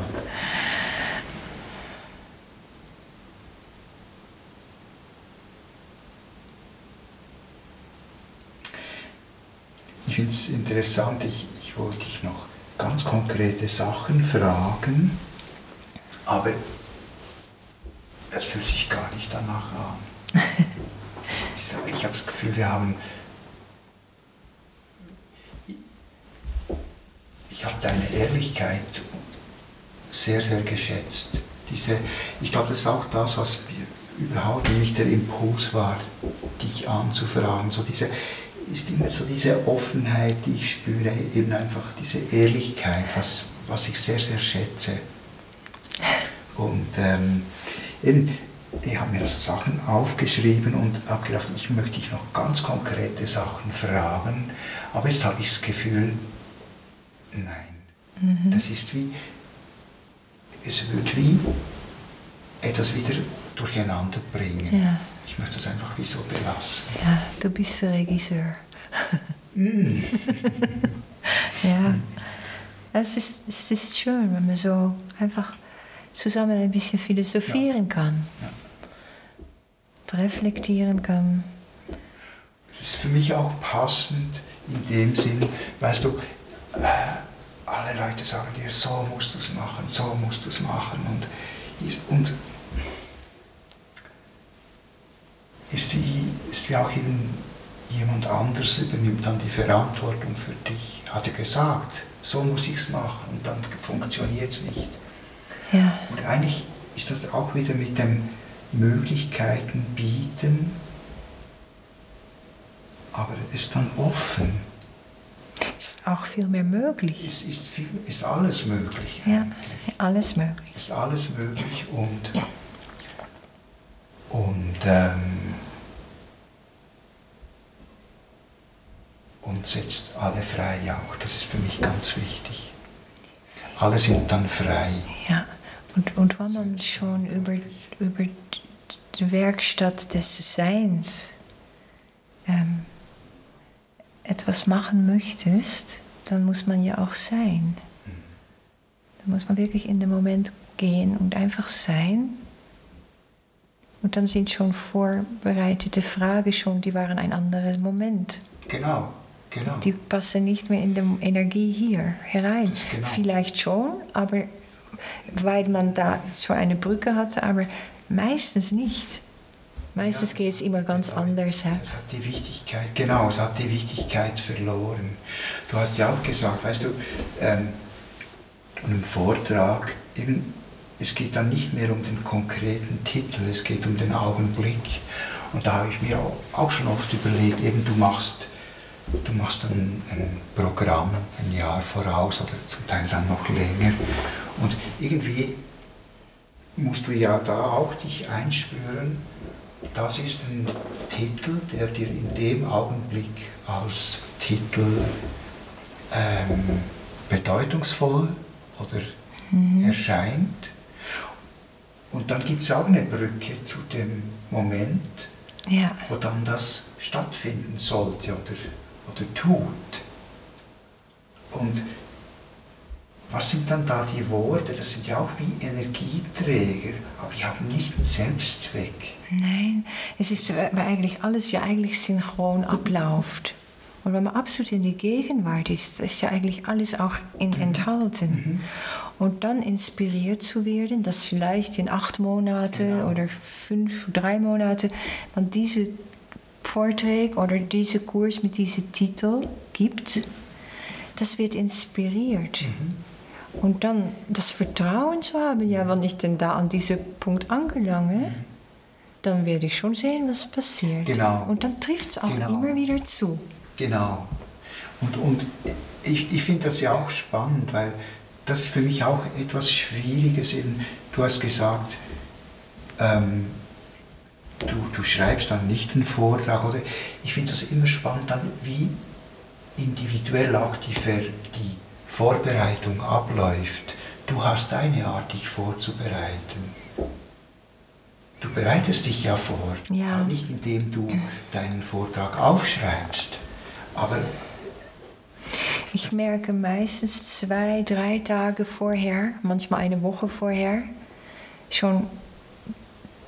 Ich finde es interessant, ich, ich wollte dich noch ganz konkrete Sachen fragen, aber es fühlt sich gar nicht danach an. *laughs* ich, ich habe das Gefühl, wir haben. Ich habe deine Ehrlichkeit sehr, sehr geschätzt. Diese, ich glaube, das ist auch das, was überhaupt nicht der Impuls war, dich anzufragen. So diese, ist immer so diese Offenheit, die ich spüre, eben einfach diese Ehrlichkeit, was, was ich sehr, sehr schätze. Und ähm, eben, ich habe mir also Sachen aufgeschrieben und habe gedacht, ich möchte dich noch ganz konkrete Sachen fragen, aber jetzt habe ich das Gefühl, nein. Mhm. Das ist wie, es wird wie etwas wieder durcheinander bringen. Ja. Ich möchte das einfach wie so belassen. Ja, du bist der Regisseur. Mm. *laughs* ja. Es ist, es ist schön, wenn man so einfach zusammen ein bisschen philosophieren ja. kann. Ja. reflektieren kann. Es ist für mich auch passend in dem Sinn, weißt du, äh, alle Leute sagen dir, so musst du es machen, so musst du es machen. Und, und ist wie, ist wie auch eben jemand anders übernimmt dann die Verantwortung für dich. Hat er gesagt, so muss ich es machen und dann funktioniert es nicht. Ja. Und eigentlich ist das auch wieder mit dem Möglichkeiten bieten, aber es ist dann offen. Ist auch viel mehr möglich. Es ist, viel, ist alles möglich. Ja, alles möglich. Ist alles möglich und, und ähm, und setzt alle frei auch. Das ist für mich ganz wichtig. Alle sind dann frei. Ja, und, und wenn man schon über, über die Werkstatt des Seins ähm, etwas machen möchtest, dann muss man ja auch sein. Dann muss man wirklich in den Moment gehen und einfach sein Und dann sind schon vorbereitete Fragen schon, die waren ein anderer Moment. Genau, genau. Die passen nicht mehr in die Energie hier herein. Genau. Vielleicht schon, aber weil man da so eine Brücke hatte, aber meistens nicht. Meistens ja, geht es immer ganz anders. Es hat die Wichtigkeit, genau, es hat die Wichtigkeit verloren. Du hast ja auch gesagt, weißt du, ähm, im Vortrag, eben, es geht dann nicht mehr um den konkreten Titel, es geht um den Augenblick. Und da habe ich mir auch schon oft überlegt, eben du machst, du machst ein, ein Programm ein Jahr voraus oder zum Teil dann noch länger. Und irgendwie musst du ja da auch dich einspüren, das ist ein Titel, der dir in dem Augenblick als Titel ähm, bedeutungsvoll oder mhm. erscheint. Und dann gibt es auch eine Brücke zu dem Moment, ja. wo dann das stattfinden sollte oder, oder tut. Und was sind dann da die Worte? Das sind ja auch wie Energieträger, aber die haben nicht einen Selbstzweck. Nein, es ist, weil eigentlich alles ja eigentlich synchron abläuft. Und wenn man absolut in die Gegenwart ist, ist ja eigentlich alles auch in, mhm. enthalten. Mhm. Und dann inspiriert zu werden, dass vielleicht in acht Monate genau. oder fünf, drei Monate man diese Vortrag oder diese Kurs mit diesem Titel gibt, das wird inspiriert. Mhm. Und dann das Vertrauen zu haben, ja, wenn ich denn da an diesen Punkt angelange, dann werde ich schon sehen, was passiert. Genau. Und dann trifft es auch genau. immer wieder zu. Genau. Und, und ich, ich finde das ja auch spannend, weil das ist für mich auch etwas Schwieriges. Eben, du hast gesagt, ähm, du, du schreibst dann nicht einen Vortrag. Oder ich finde das immer spannend, dann wie individuell auch die, Ver, die Vorbereitung abläuft. Du hast eine Art, dich vorzubereiten. Du bereitest dich ja vor, ja. nicht indem du deinen Vortrag aufschreibst, aber ich merke meistens zwei, drei Tage vorher, manchmal eine Woche vorher, schon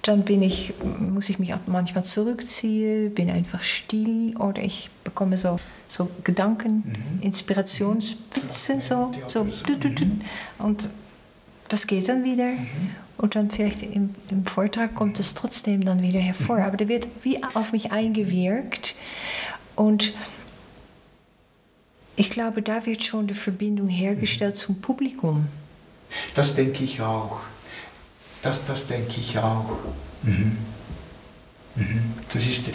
dann bin ich, muss ich mich manchmal zurückziehen, bin einfach still oder ich bekomme so, so Gedanken, mhm. Inspirationsspitzen, so, so mhm. und das geht dann wieder mhm. und dann vielleicht im, im, Vortrag kommt es trotzdem dann wieder hervor, mhm. aber der wird wie auf mich eingewirkt und ich glaube, da wird schon die Verbindung hergestellt mhm. zum Publikum. Das denke ich auch. Das, das denke ich auch. Mhm. Mhm. Das, ist,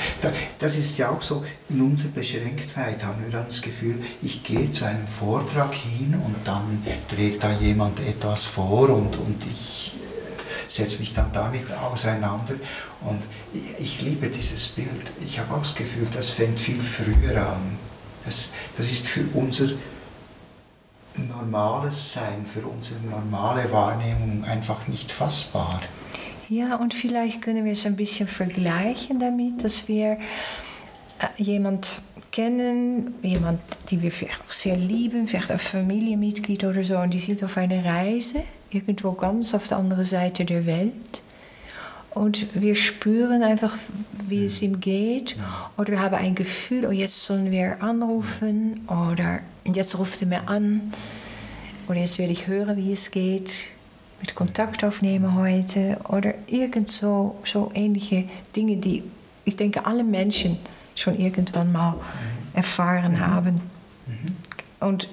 das ist ja auch so, in unserer Beschränktheit haben wir dann das Gefühl, ich gehe zu einem Vortrag hin und dann trägt da jemand etwas vor und, und ich äh, setze mich dann damit auseinander. Und ich, ich liebe dieses Bild. Ich habe auch das Gefühl, das fängt viel früher an. Das, das ist für unser normales Sein, für unsere normale Wahrnehmung einfach nicht fassbar. Ja, und vielleicht können wir es ein bisschen vergleichen damit, dass wir äh, jemand kennen, jemand, die wir vielleicht auch sehr lieben, vielleicht ein Familienmitglied oder so, und die sind auf einer Reise, irgendwo ganz auf der anderen Seite der Welt. Und wir spüren einfach, wie es ihm geht. Oder wir haben ein Gefühl, oh, jetzt sollen wir anrufen. Oder jetzt ruft er mir an. Oder jetzt will ich hören, wie es geht. Mit Kontakt aufnehmen heute. Oder irgend so, so ähnliche Dinge, die ich denke, alle Menschen schon irgendwann mal erfahren mhm. haben. Mhm. Und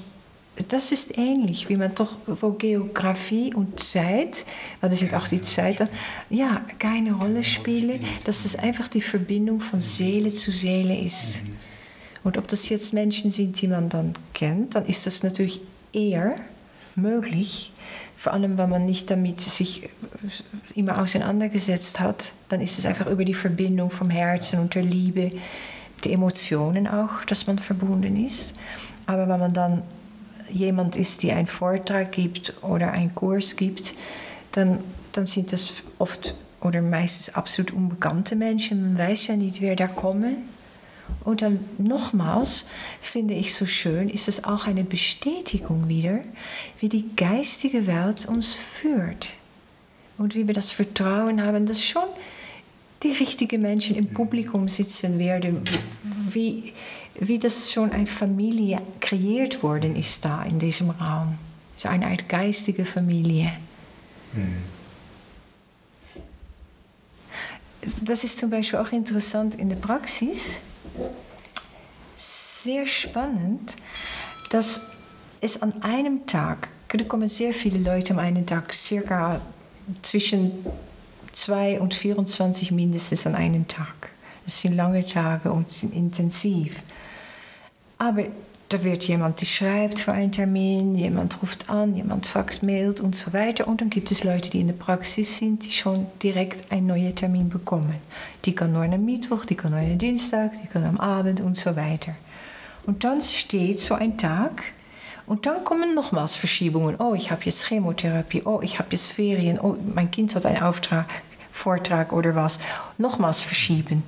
das ist ähnlich, wie man doch, wo Geografie und Zeit, weil das sind auch die Zeiten, ja, keine Rolle spielen, dass es einfach die Verbindung von Seele zu Seele ist. Und ob das jetzt Menschen sind, die man dann kennt, dann ist das natürlich eher möglich, vor allem wenn man nicht damit sich immer auseinandergesetzt hat, dann ist es einfach über die Verbindung vom Herzen und der Liebe, die Emotionen auch, dass man verbunden ist. Aber wenn man dann jemand ist, die einen Vortrag gibt oder einen Kurs gibt, dann, dann sind das oft oder meistens absolut unbekannte Menschen. Man weiß ja nicht, wer da kommen. Und dann nochmals finde ich so schön, ist es auch eine Bestätigung wieder, wie die geistige Welt uns führt. Und wie wir das Vertrauen haben, dass schon die richtigen Menschen im Publikum sitzen werden, wie, wie das schon eine Familie kreiert worden ist da in diesem Raum. So eine Art geistige Familie. Hm. Das ist zum Beispiel auch interessant in der Praxis. Sehr spannend, dass es an einem Tag, da kommen sehr viele Leute am einen Tag, circa zwischen 2 und 24 mindestens an einem Tag. Das sind lange Tage und sind intensiv. Aber da wird jemand, die schreibt für einen Termin, jemand ruft an, jemand faxt, mailt und so weiter. Und dann gibt es Leute, die in der Praxis sind, die schon direkt einen neuen Termin bekommen. Die kann nur am Mittwoch, die kann nur am Dienstag, die kann am Abend und so weiter. Und dann steht so ein Tag und dann kommen nochmals Verschiebungen. Oh, ich habe jetzt Chemotherapie. Oh, ich habe jetzt Ferien. Oh, mein Kind hat einen Auftrag, Vortrag oder was. Nochmals verschieben.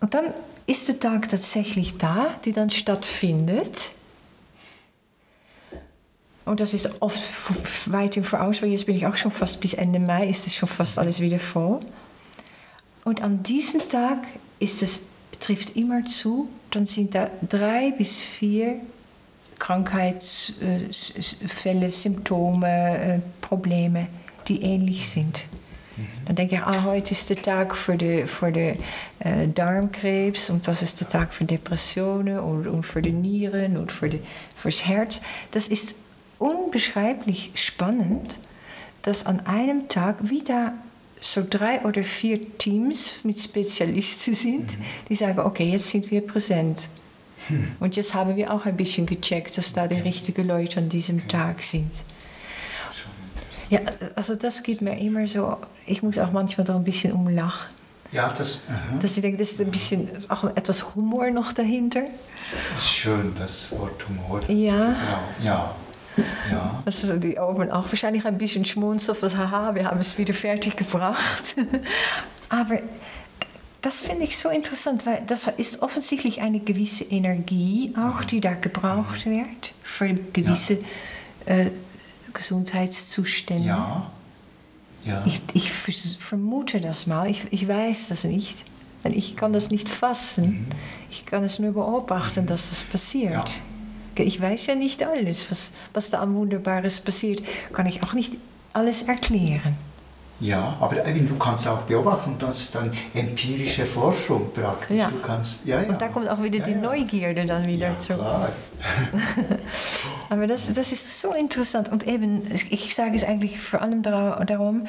Und dann ist der Tag tatsächlich da, die dann stattfindet. Und das ist oft weit im Voraus, weil jetzt bin ich auch schon fast bis Ende Mai, ist es schon fast alles wieder voll. Und an diesem Tag ist es, trifft immer zu, dann sind da drei bis vier Krankheitsfälle, Symptome, äh, Probleme, die ähnlich sind. Dan denk je, ah, heute ist der Tag für die, für die äh, Darmkrebs und das ist der Tag für Depressionen und für die Nieren und für, die, fürs Herz. Das ist unbeschreiblich spannend, dass an einem Tag wieder so drei oder vier Teams mit Spezialisten sind, mhm. die sagen, okay, jetzt sind wir präsent. Hm. Und jetzt haben wir auch ein bisschen gecheckt, dass da die richtigen Leute an diesem Tag sind. Ja, also das geht mir immer so, ich muss auch manchmal da ein bisschen umlachen. Ja, das. Uh Dass ich denke, das ist ein bisschen auch etwas Humor noch dahinter. Das ist schön, das Wort Humor. Ja. Genau. Ja. Ja. Also die oben auch wahrscheinlich ein bisschen schmunzeln, was haha, wir haben es wieder fertig gebracht. *laughs* Aber das finde ich so interessant, weil das ist offensichtlich eine gewisse Energie auch, die da gebraucht wird für gewisse ja. äh, Gesundheitszustände. Ja. ja. Ich, ich vermute das mal, ich, ich weiß das nicht. Ich kann das nicht fassen. Mhm. Ich kann es nur beobachten, mhm. dass das passiert. Ja. Ich weiß ja nicht alles, was, was da an Wunderbares passiert. Kann ich auch nicht alles erklären. Ja, aber du kannst auch beobachten, das ist dann empirische Forschung praktisch. Ja. Du kannst, ja, ja. Und da kommt auch wieder ja, die Neugierde dann wieder ja, zu. Klar. *laughs* *laughs* aber das, das ist so interessant. Und eben, ich sage es eigentlich vor allem darum,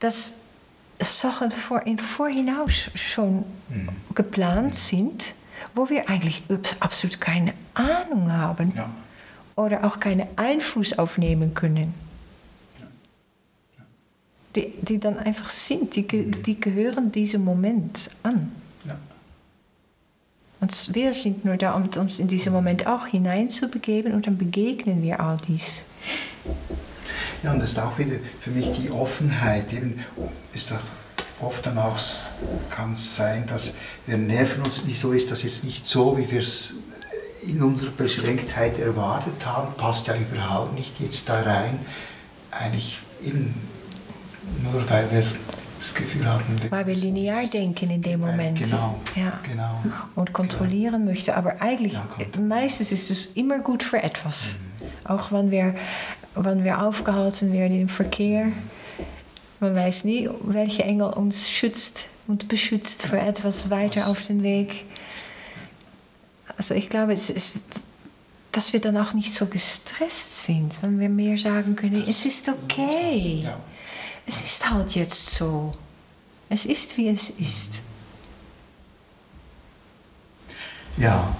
dass Sachen vor, in Vorhinaus schon mhm. geplant sind, wo wir eigentlich absolut keine Ahnung haben ja. oder auch keinen Einfluss aufnehmen können die, die dann einfach sind, die, die gehören diesem Moment an. Und wir sind nur da, um uns in diesen Moment auch hineinzubegeben und dann begegnen wir all dies. Ja, und das ist auch wieder für mich die Offenheit. Eben ist doch oft dann auch kann es sein, dass wir nerven uns, wieso ist das jetzt nicht so, wie wir es in unserer Beschränktheit erwartet haben, passt ja überhaupt nicht jetzt da rein. Eigentlich eben nur weil wir das Gefühl haben, weil wir linear denken in dem Moment. Genau, ja. genau. Und kontrollieren genau. möchte. Aber eigentlich, ja, meistens ist es immer gut für etwas. Mhm. Auch wenn wir, wenn wir aufgehalten werden im Verkehr. Man weiß nie, welche Engel uns schützt und beschützt für etwas weiter auf den Weg. Also ich glaube, es ist, dass wir dann auch nicht so gestresst sind, wenn wir mehr sagen können, das es ist okay. Ja es ist halt jetzt so. Es ist, wie es ist. Ja.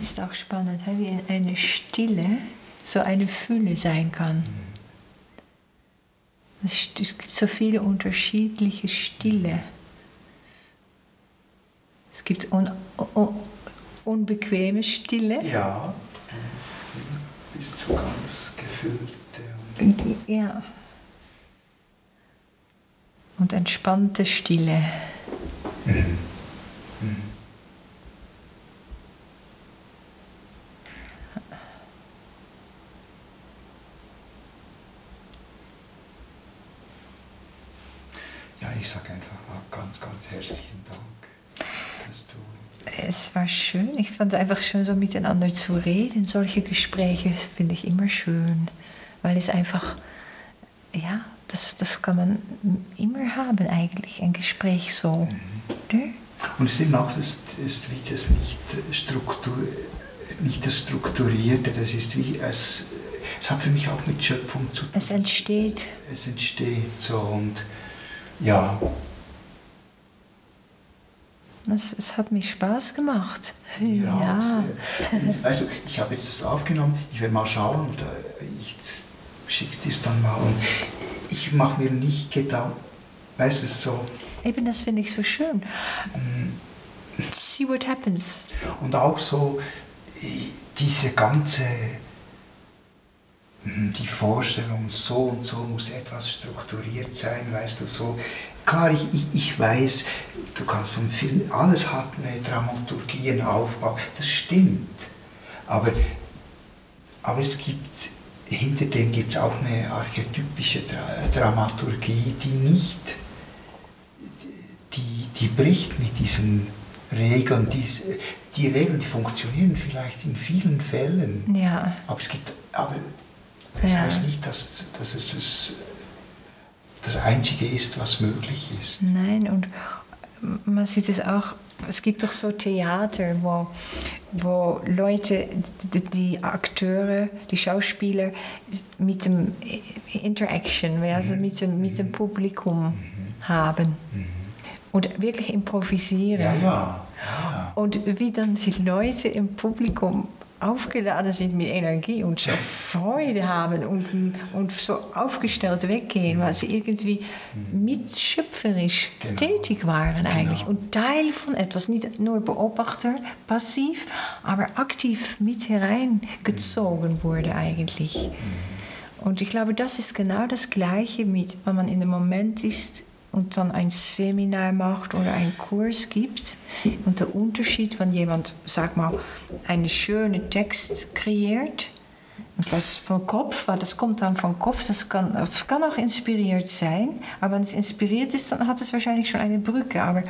Ist auch spannend, wie eine Stille so eine Fülle sein kann. Es gibt so viele unterschiedliche Stille. Es gibt un, un, unbequeme Stille. Ja, bis zu ganz gefüllte. Ja. Und entspannte Stille. Mhm. Mhm. Ja, ich sage einfach ganz, ganz herzlichen Dank, dass du es war schön. Ich fand einfach schön, so miteinander zu reden. Solche Gespräche finde ich immer schön, weil es einfach, ja, das, das kann man immer haben eigentlich, ein Gespräch so. Mhm. Und es ist eben auch das, das, das nicht, Struktur, nicht das Strukturierte, das ist wie es, es hat für mich auch mit Schöpfung zu tun. Es entsteht. Es entsteht so und ja, es, es hat mich Spaß gemacht. Ja. ja. Also ich habe jetzt das aufgenommen, ich werde mal schauen und äh, ich schicke das dann mal und ich mache mir nicht Gedanken, weißt du, so. Eben, das finde ich so schön. Mm. See what happens. Und auch so äh, diese ganze hm, die Vorstellung, so und so muss etwas strukturiert sein, weißt du, so Klar, ich, ich, ich weiß, du kannst vom Film, alles hat eine Dramaturgie, einen Aufbau, das stimmt. Aber, aber es gibt, hinter dem gibt es auch eine archetypische Dramaturgie, die nicht, die, die bricht mit diesen Regeln. Die, die Regeln, die funktionieren vielleicht in vielen Fällen. Ja. Aber es gibt, aber es ja. heißt nicht, dass, dass es das das Einzige ist, was möglich ist. Nein, und man sieht es auch, es gibt doch so Theater, wo, wo Leute, die, die Akteure, die Schauspieler mit dem Interaction, also mhm. mit dem, mit dem Publikum mhm. haben mhm. und wirklich improvisieren. Ja, ja. ja. Und wie dann die Leute im Publikum aufgeladen sind mit Energie und so Freude haben und, und so aufgestellt weggehen, weil sie irgendwie mitschöpferisch genau. tätig waren eigentlich genau. und Teil von etwas, nicht nur Beobachter, passiv, aber aktiv mit hereingezogen wurde eigentlich. Mhm. Und ich glaube, das ist genau das Gleiche mit, wenn man in dem Moment ist, und dann ein Seminar macht oder einen Kurs gibt. Und der Unterschied, wenn jemand, sag mal, einen schönen Text kreiert, und das vom Kopf, weil das kommt dann vom Kopf, das kann, das kann auch inspiriert sein, aber wenn es inspiriert ist, dann hat es wahrscheinlich schon eine Brücke, aber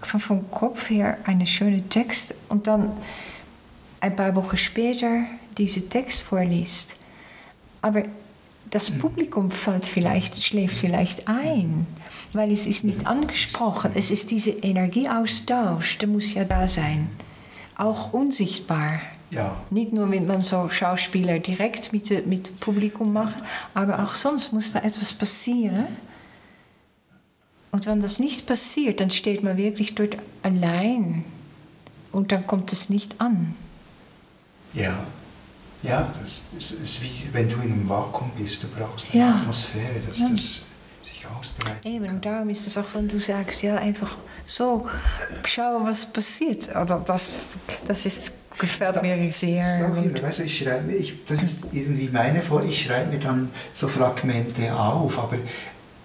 von, vom Kopf her einen schönen Text und dann ein paar Wochen später diesen Text vorliest. Aber das Publikum fällt vielleicht, schläft vielleicht ein weil es ist nicht angesprochen. Es ist dieser Energieaustausch, der muss ja da sein. Auch unsichtbar. Ja. Nicht nur, wenn man so Schauspieler direkt mit, mit Publikum macht, aber auch sonst muss da etwas passieren. Und wenn das nicht passiert, dann steht man wirklich dort allein und dann kommt es nicht an. Ja, ja, das ist, wie wenn du in einem Vakuum bist, du brauchst eine ja. Atmosphäre, dass ja. das ausbreiten. Eben, und darum ist es auch, wenn du sagst, ja, einfach so schauen, was passiert. Oder das, das ist, gefällt mir sehr. Das ist, immer, weißt, ich schreibe, ich, das ist irgendwie meine Vor ich schreibe mir dann so Fragmente auf, aber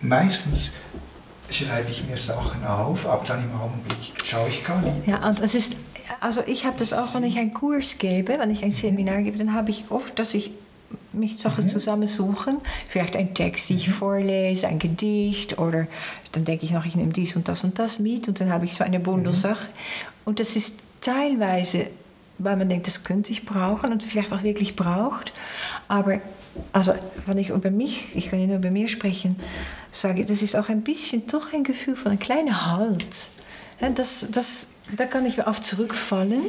meistens schreibe ich mir Sachen auf, aber dann im Augenblick schaue ich gar nicht. Ja, und es ist, also ich habe das auch, wenn ich einen Kurs gebe, wenn ich ein Seminar gebe, dann habe ich oft, dass ich mich Sachen mhm. zusammensuchen. Vielleicht ein Text, den ich mhm. vorlese, ein Gedicht oder dann denke ich noch, ich nehme dies und das und das mit und dann habe ich so eine Bundelsache. Mhm. Und das ist teilweise, weil man denkt, das könnte ich brauchen und vielleicht auch wirklich braucht. Aber also, wenn ich über mich, ich kann ja nur über mir sprechen, sage, das ist auch ein bisschen doch ein Gefühl von einem kleinen Halt. Das, das, da kann ich auf zurückfallen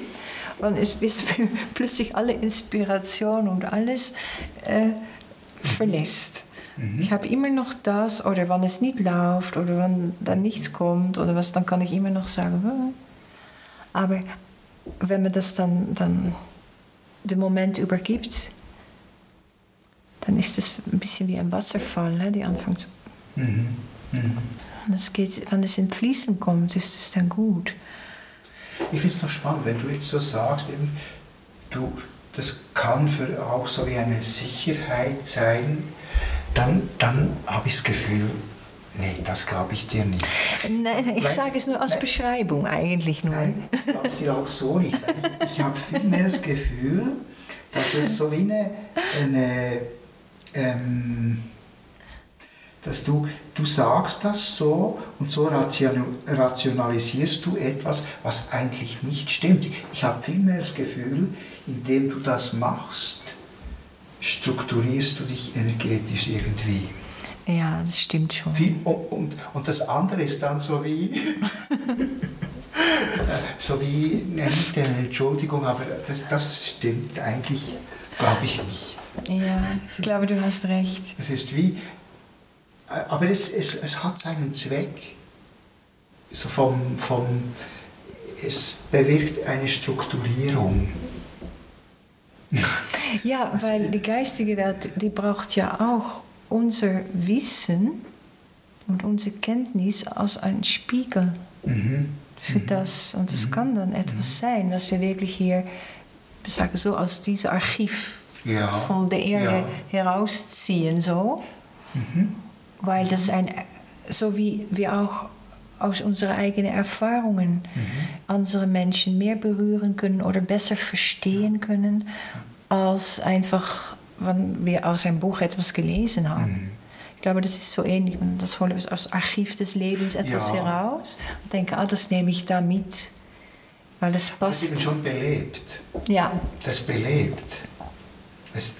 und es ist *laughs* plötzlich alle Inspiration und alles äh, verlässt. Mhm. Ich habe immer noch das, oder wenn es nicht läuft, oder wenn dann nichts kommt, oder was, dann kann ich immer noch sagen, hm. aber wenn man das dann, dann den Moment übergibt, dann ist es ein bisschen wie ein Wasserfall, ne, die anfängt zu Mhm. Mhm. Und es geht, wenn es in Fließen kommt, ist es dann gut. Ich finde es noch spannend, wenn du jetzt so sagst, eben, du, das kann für auch so wie eine Sicherheit sein, dann, dann habe ich das Gefühl, nee, das glaube ich dir nicht. Nein, ich sage es nur als nein, Beschreibung eigentlich nur. Nein, ich glaube es dir auch so nicht. Ich, ich habe viel mehr das Gefühl, dass es so wie eine, eine ähm, dass du, du sagst das so und so rationalisierst du etwas, was eigentlich nicht stimmt. Ich habe vielmehr das Gefühl, indem du das machst, strukturierst du dich energetisch irgendwie. Ja, das stimmt schon. Wie, und, und das andere ist dann so wie, *laughs* so wie, nicht eine Entschuldigung, aber das, das stimmt eigentlich, glaube ich nicht. Ja, ich glaube, du hast recht. Es ist wie, aber es, es, es hat seinen Zweck. So vom, vom, es bewirkt eine Strukturierung. Ja, weil die geistige Welt, die braucht ja auch unser Wissen und unsere Kenntnis als ein Spiegel mhm. für mhm. das. Und es mhm. kann dann etwas mhm. sein, was wir wirklich hier, ich sage so, aus diesem Archiv ja. von der Erde ja. herausziehen. So. Mhm. Weil das ein, so wie wir auch aus unseren eigenen Erfahrungen mhm. andere Menschen mehr berühren können oder besser verstehen können, als einfach, wenn wir aus einem Buch etwas gelesen haben. Mhm. Ich glaube, das ist so ähnlich. Das holen wir aus Archiv des Lebens etwas ja. heraus und denken, ah, das nehme ich da mit. Weil das passt. Das ist schon belebt. Ja. Das belebt. Das,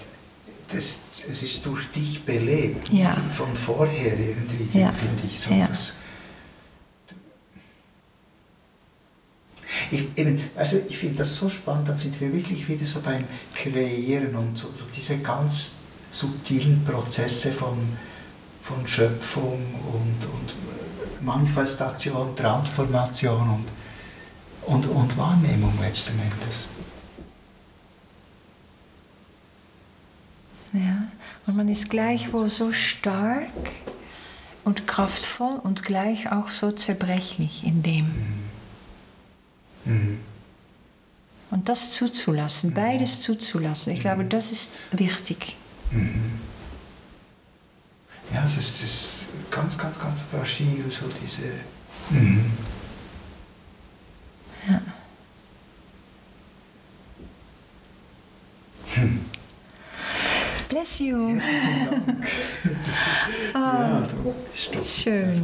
das, es ist durch dich belebt, ja. von vorher irgendwie, ja. finde ich. So ja. das, ich, eben, also ich finde das so spannend, dann sind wir wirklich wieder so beim Kreieren und so, so diese ganz subtilen Prozesse von, von Schöpfung und, und Manifestation, Transformation und, und, und Wahrnehmung letzten Endes. Ja, und man ist gleichwohl so stark und kraftvoll und gleich auch so zerbrechlich in dem. Mhm. Mhm. Und das zuzulassen, mhm. beides zuzulassen, ich glaube, das ist wichtig. Mhm. Ja, es ist, ist ganz, ganz, ganz fragil, so diese. Mhm. Ja. Hm. Bless you. ah, ja, schön.